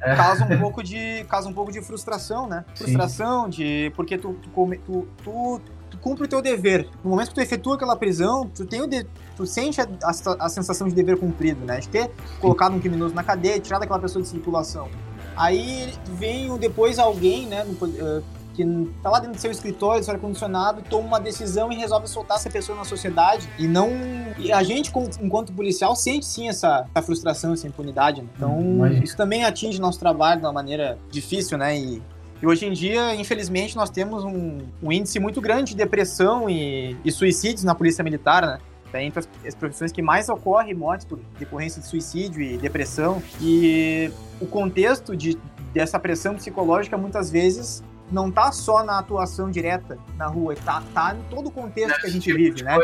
Speaker 3: É.
Speaker 4: Causa um pouco de. Causa um pouco de frustração, né?
Speaker 3: Sim.
Speaker 4: Frustração de. Porque tu, tu, tu, tu, cumpre o teu dever. No momento que tu efetua aquela prisão, tu tem o de- tu sente a, a, a sensação de dever cumprido, né? De ter colocado um criminoso na cadeia, tirado aquela pessoa de circulação. Aí vem o- depois alguém, né, no eh, que tá lá dentro do seu escritório, do seu ar-condicionado, toma uma decisão e resolve soltar essa pessoa na sociedade. E não. E a gente, como- enquanto policial, sente sim essa, essa frustração, essa impunidade. né? Então,
Speaker 3: Imagina.
Speaker 4: isso também atinge nosso trabalho de uma maneira difícil, né? E, e hoje em dia, infelizmente, nós temos um, um índice muito grande de depressão e, e suicídios na Polícia Militar, né? É entre as, as profissões que mais ocorrem mortes por decorrência de suicídio e depressão. E o contexto de, dessa pressão psicológica, muitas vezes, não tá só na atuação direta na rua, tá, tá em todo o contexto que a gente vive, né?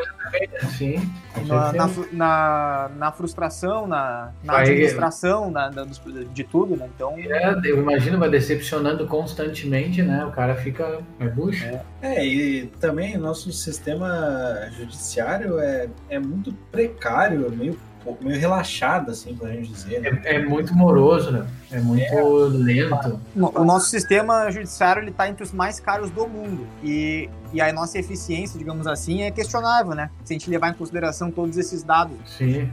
Speaker 3: Sim, com
Speaker 4: Na, na, na, na frustração, na, na administração na, dos- de tudo, né? Então,
Speaker 3: É, eu imagino, vai decepcionando constantemente, né? O cara fica. É bucho.
Speaker 5: É, e também o nosso sistema judiciário é, é muito precário, meio, meio relaxado, assim, pra gente dizer. Né?
Speaker 3: É, é muito moroso, né? É muito lento.
Speaker 4: no- o nosso sistema judiciário ele tá entre os mais caros do mundo e, e a nossa eficiência, digamos assim, é questionável, né? Se a gente levar em consideração todos esses dados.
Speaker 3: Sim.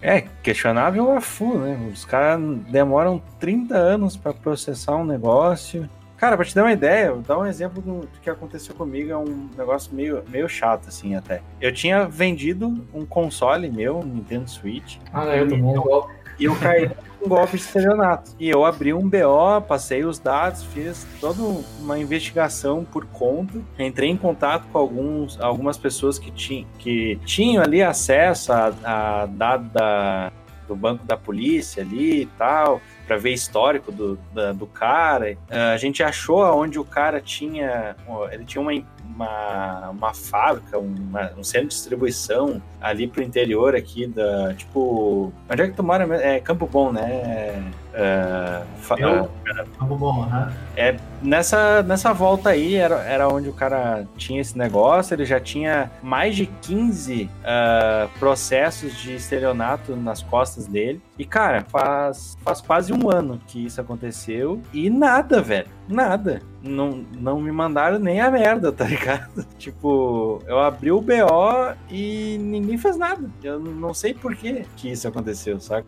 Speaker 2: É, questionável a full, né? Os caras demoram 30 anos pra processar um negócio. Cara, pra te dar uma ideia, vou dar um exemplo do, do que aconteceu comigo, é um negócio meio, meio chato, assim, até. Eu tinha vendido um console meu, um Nintendo Switch,
Speaker 3: Ah, eu tomou um golpe.
Speaker 5: E eu caí num golpe de estelionato.
Speaker 2: e eu abri um BO, passei os dados, fiz toda uma investigação por conta, entrei em contato com alguns, algumas pessoas que, tinham que tinham ali acesso a, a dado da, do banco da polícia ali e tal, para ver histórico do, da- do cara. Ah, a gente achou aonde o cara tinha, ele tinha uma, uma, uma fábrica, uma- um centro de distribuição ali pro interior aqui da, tipo, onde é que tu mora? É Campo Bom, né? É,
Speaker 3: Eu? Algo bom, aham.
Speaker 2: Nessa, nessa volta aí era, era onde o cara tinha esse negócio, ele já tinha mais de 15 ah, processos de estelionato nas costas dele. E, cara, faz, faz quase um ano que isso aconteceu e nada, velho. Nada. Não, não me mandaram nem a merda, tá ligado? Tipo, eu abri o BO e ninguém fez nada. Eu não sei por que que isso aconteceu, saca?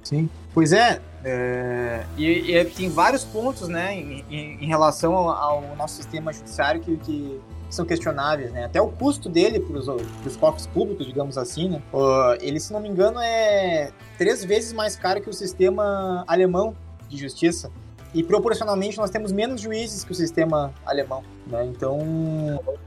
Speaker 4: Pois é, é, e, e tem vários pontos, né, em, em- relação ao, ao nosso sistema judiciário que, que são questionáveis, né? Até o custo dele para os cofres públicos, digamos assim, né? Ah, ele, se não me engano, é três vezes mais caro que o sistema alemão de justiça. E proporcionalmente nós temos menos juízes que o sistema alemão, né? Então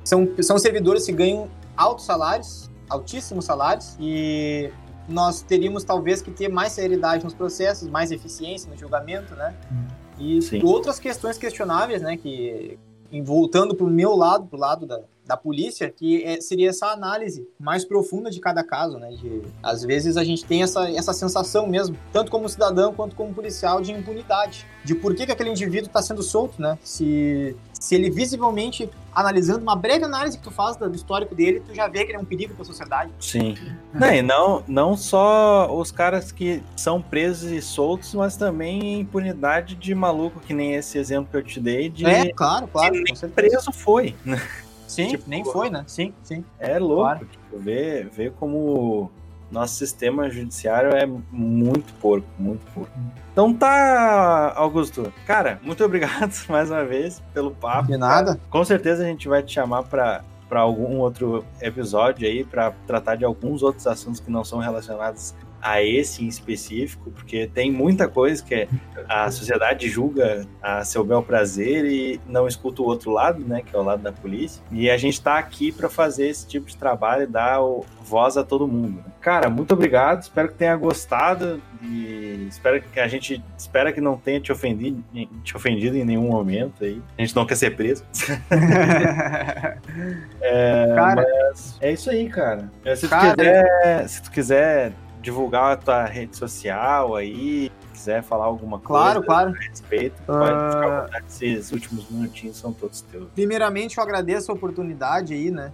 Speaker 4: são, são servidores que ganham altos salários, altíssimos salários, e nós teríamos talvez que ter mais seriedade nos processos, mais eficiência no julgamento, né? E
Speaker 2: Sim.
Speaker 4: outras questões questionáveis, né? Que voltando para o meu lado, para o lado da, da polícia, que é- seria essa análise mais profunda de cada caso, né? De, às vezes a gente tem essa, essa sensação mesmo, tanto como cidadão quanto como policial, de impunidade, de por que, que aquele indivíduo está sendo solto, né? Se, se ele visivelmente, analisando uma breve análise que tu faz do histórico dele, tu já vê que ele é um perigo para a sociedade.
Speaker 2: Sim. Não, e não, não só os caras que são presos e soltos, mas também impunidade de maluco, que nem esse exemplo que eu te dei, de
Speaker 4: É, claro, claro.
Speaker 2: que nem preso foi.
Speaker 4: Sim,
Speaker 2: Tipo,
Speaker 4: nem foi, né? Sim, sim.
Speaker 2: É louco.
Speaker 4: Claro.
Speaker 2: Tipo, ver, ver como nosso sistema judiciário é muito porco, muito porco. Então tá, Augusto. Cara, muito obrigado mais uma vez pelo papo.
Speaker 4: De nada.
Speaker 2: Com certeza a gente vai te chamar para para algum outro episódio aí para tratar de alguns outros assuntos que não são relacionados a esse em específico, porque tem muita coisa que a sociedade julga a seu bel prazer e não escuta o outro lado, né, que é o lado da polícia. E a gente está aqui para fazer esse tipo de trabalho e dar o- voz a todo mundo. Cara, muito obrigado, espero que tenha gostado e espero que a gente espera que não tenha te ofendido, te ofendido em nenhum momento aí. A gente não quer ser preso. É,
Speaker 4: cara.
Speaker 2: É isso aí, cara. Se tu,
Speaker 4: Cara,
Speaker 2: quiser, se tu quiser divulgar a tua rede social aí, quiser falar alguma
Speaker 4: Claro,
Speaker 2: coisa
Speaker 4: claro.
Speaker 2: a respeito, pode
Speaker 4: Ah.
Speaker 2: ficar à vontade. Esses últimos minutinhos são todos teus.
Speaker 4: Primeiramente, eu agradeço a oportunidade aí, né?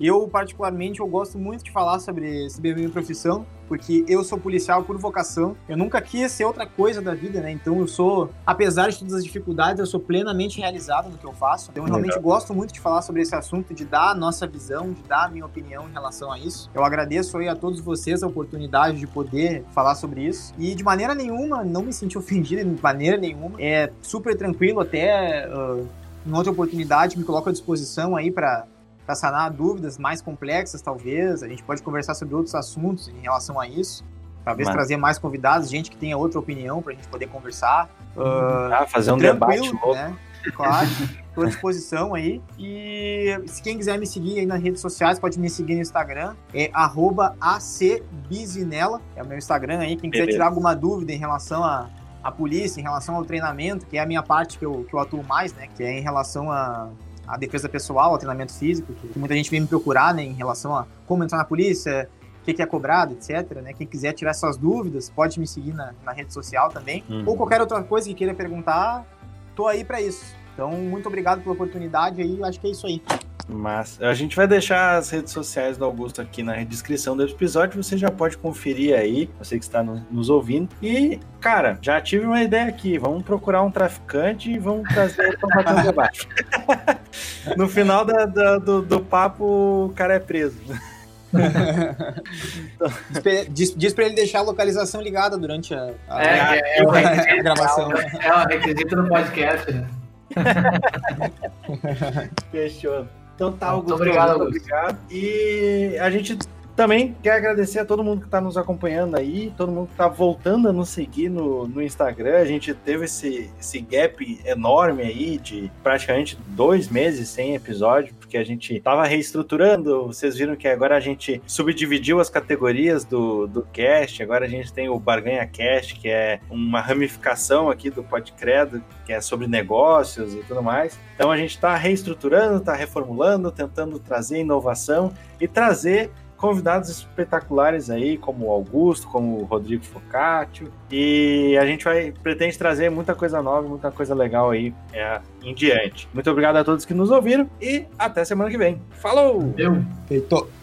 Speaker 4: Eu, particularmente, eu gosto muito de falar sobre, sobre a minha profissão, porque eu sou policial por vocação. Eu nunca quis ser outra coisa da vida, né? Então eu sou, apesar de todas as dificuldades, eu sou plenamente realizado no que eu faço. Então eu realmente gosto muito de falar sobre esse assunto, de dar a nossa visão, de dar a minha opinião em relação a isso. Eu agradeço aí a todos vocês a oportunidade de poder falar sobre isso. E de maneira nenhuma, não me senti ofendido de maneira nenhuma. É super tranquilo até... ah, em outra oportunidade, me coloco à disposição aí para para sanar dúvidas mais complexas, talvez. A gente pode conversar sobre outros assuntos em relação a isso. Talvez
Speaker 2: Mas-
Speaker 4: trazer mais convidados, gente que tenha outra opinião para a gente poder conversar. Ah,
Speaker 2: Ah, fazer um debate louco.
Speaker 4: né? Claro, estou à disposição aí. E se quem quiser me seguir aí nas redes sociais, pode me seguir no Instagram. É arroba acbizinela, é o meu Instagram aí. Quem quiser
Speaker 2: Beleza.
Speaker 4: tirar alguma dúvida em relação a a polícia, em relação ao treinamento, que é a minha parte que eu, que eu atuo mais, né? Que é em relação a, a defesa pessoal, ao treinamento físico, que, que muita gente vem me procurar, né? Em relação a como entrar na polícia, o que, que é cobrado, etc. Né? Quem quiser tirar suas dúvidas, pode me seguir na, na rede social também.
Speaker 2: Uhum.
Speaker 4: Ou qualquer outra coisa que queira perguntar, tô aí para isso. Então, muito obrigado pela oportunidade aí, acho que é isso aí.
Speaker 2: Mas a gente vai deixar as redes sociais do Augusto aqui na descrição do episódio. Você já pode conferir aí, você que está no- nos ouvindo. E, cara, já tive uma ideia aqui. Vamos procurar um traficante e vamos trazer ele para bater um debate. no final da- da- do, do papo, o cara é preso.
Speaker 4: Diz pra- Diz, pra ele deixar a localização ligada durante a, a-
Speaker 3: É,
Speaker 4: a-
Speaker 3: é, é o
Speaker 4: a gravação.
Speaker 3: é o requisito do podcast, né?
Speaker 2: Fechou. Então tá,
Speaker 3: Muito
Speaker 2: Augusto.
Speaker 3: obrigado,
Speaker 2: muito
Speaker 3: Augusto.
Speaker 2: obrigado. E a gente também quer agradecer a todo mundo que está nos acompanhando aí, todo mundo que está voltando a nos seguir no, no Instagram. A gente teve esse, esse gap enorme aí de praticamente dois meses sem episódio, porque a gente tava reestruturando. Vocês viram que agora a gente subdividiu as categorias do, do cast. Agora a gente tem o Barganha Cast, que é uma ramificação aqui do Podcredo, que é sobre negócios e tudo mais. Então a gente está reestruturando, está reformulando, tentando trazer inovação e trazer convidados espetaculares aí, como o Augusto, como o Rodrigo Focaccio. E a gente vai pretende trazer muita coisa nova, muita coisa legal aí é, em diante. Muito obrigado a todos que nos ouviram e até semana que vem. Falou!
Speaker 3: Eu.
Speaker 4: Feito.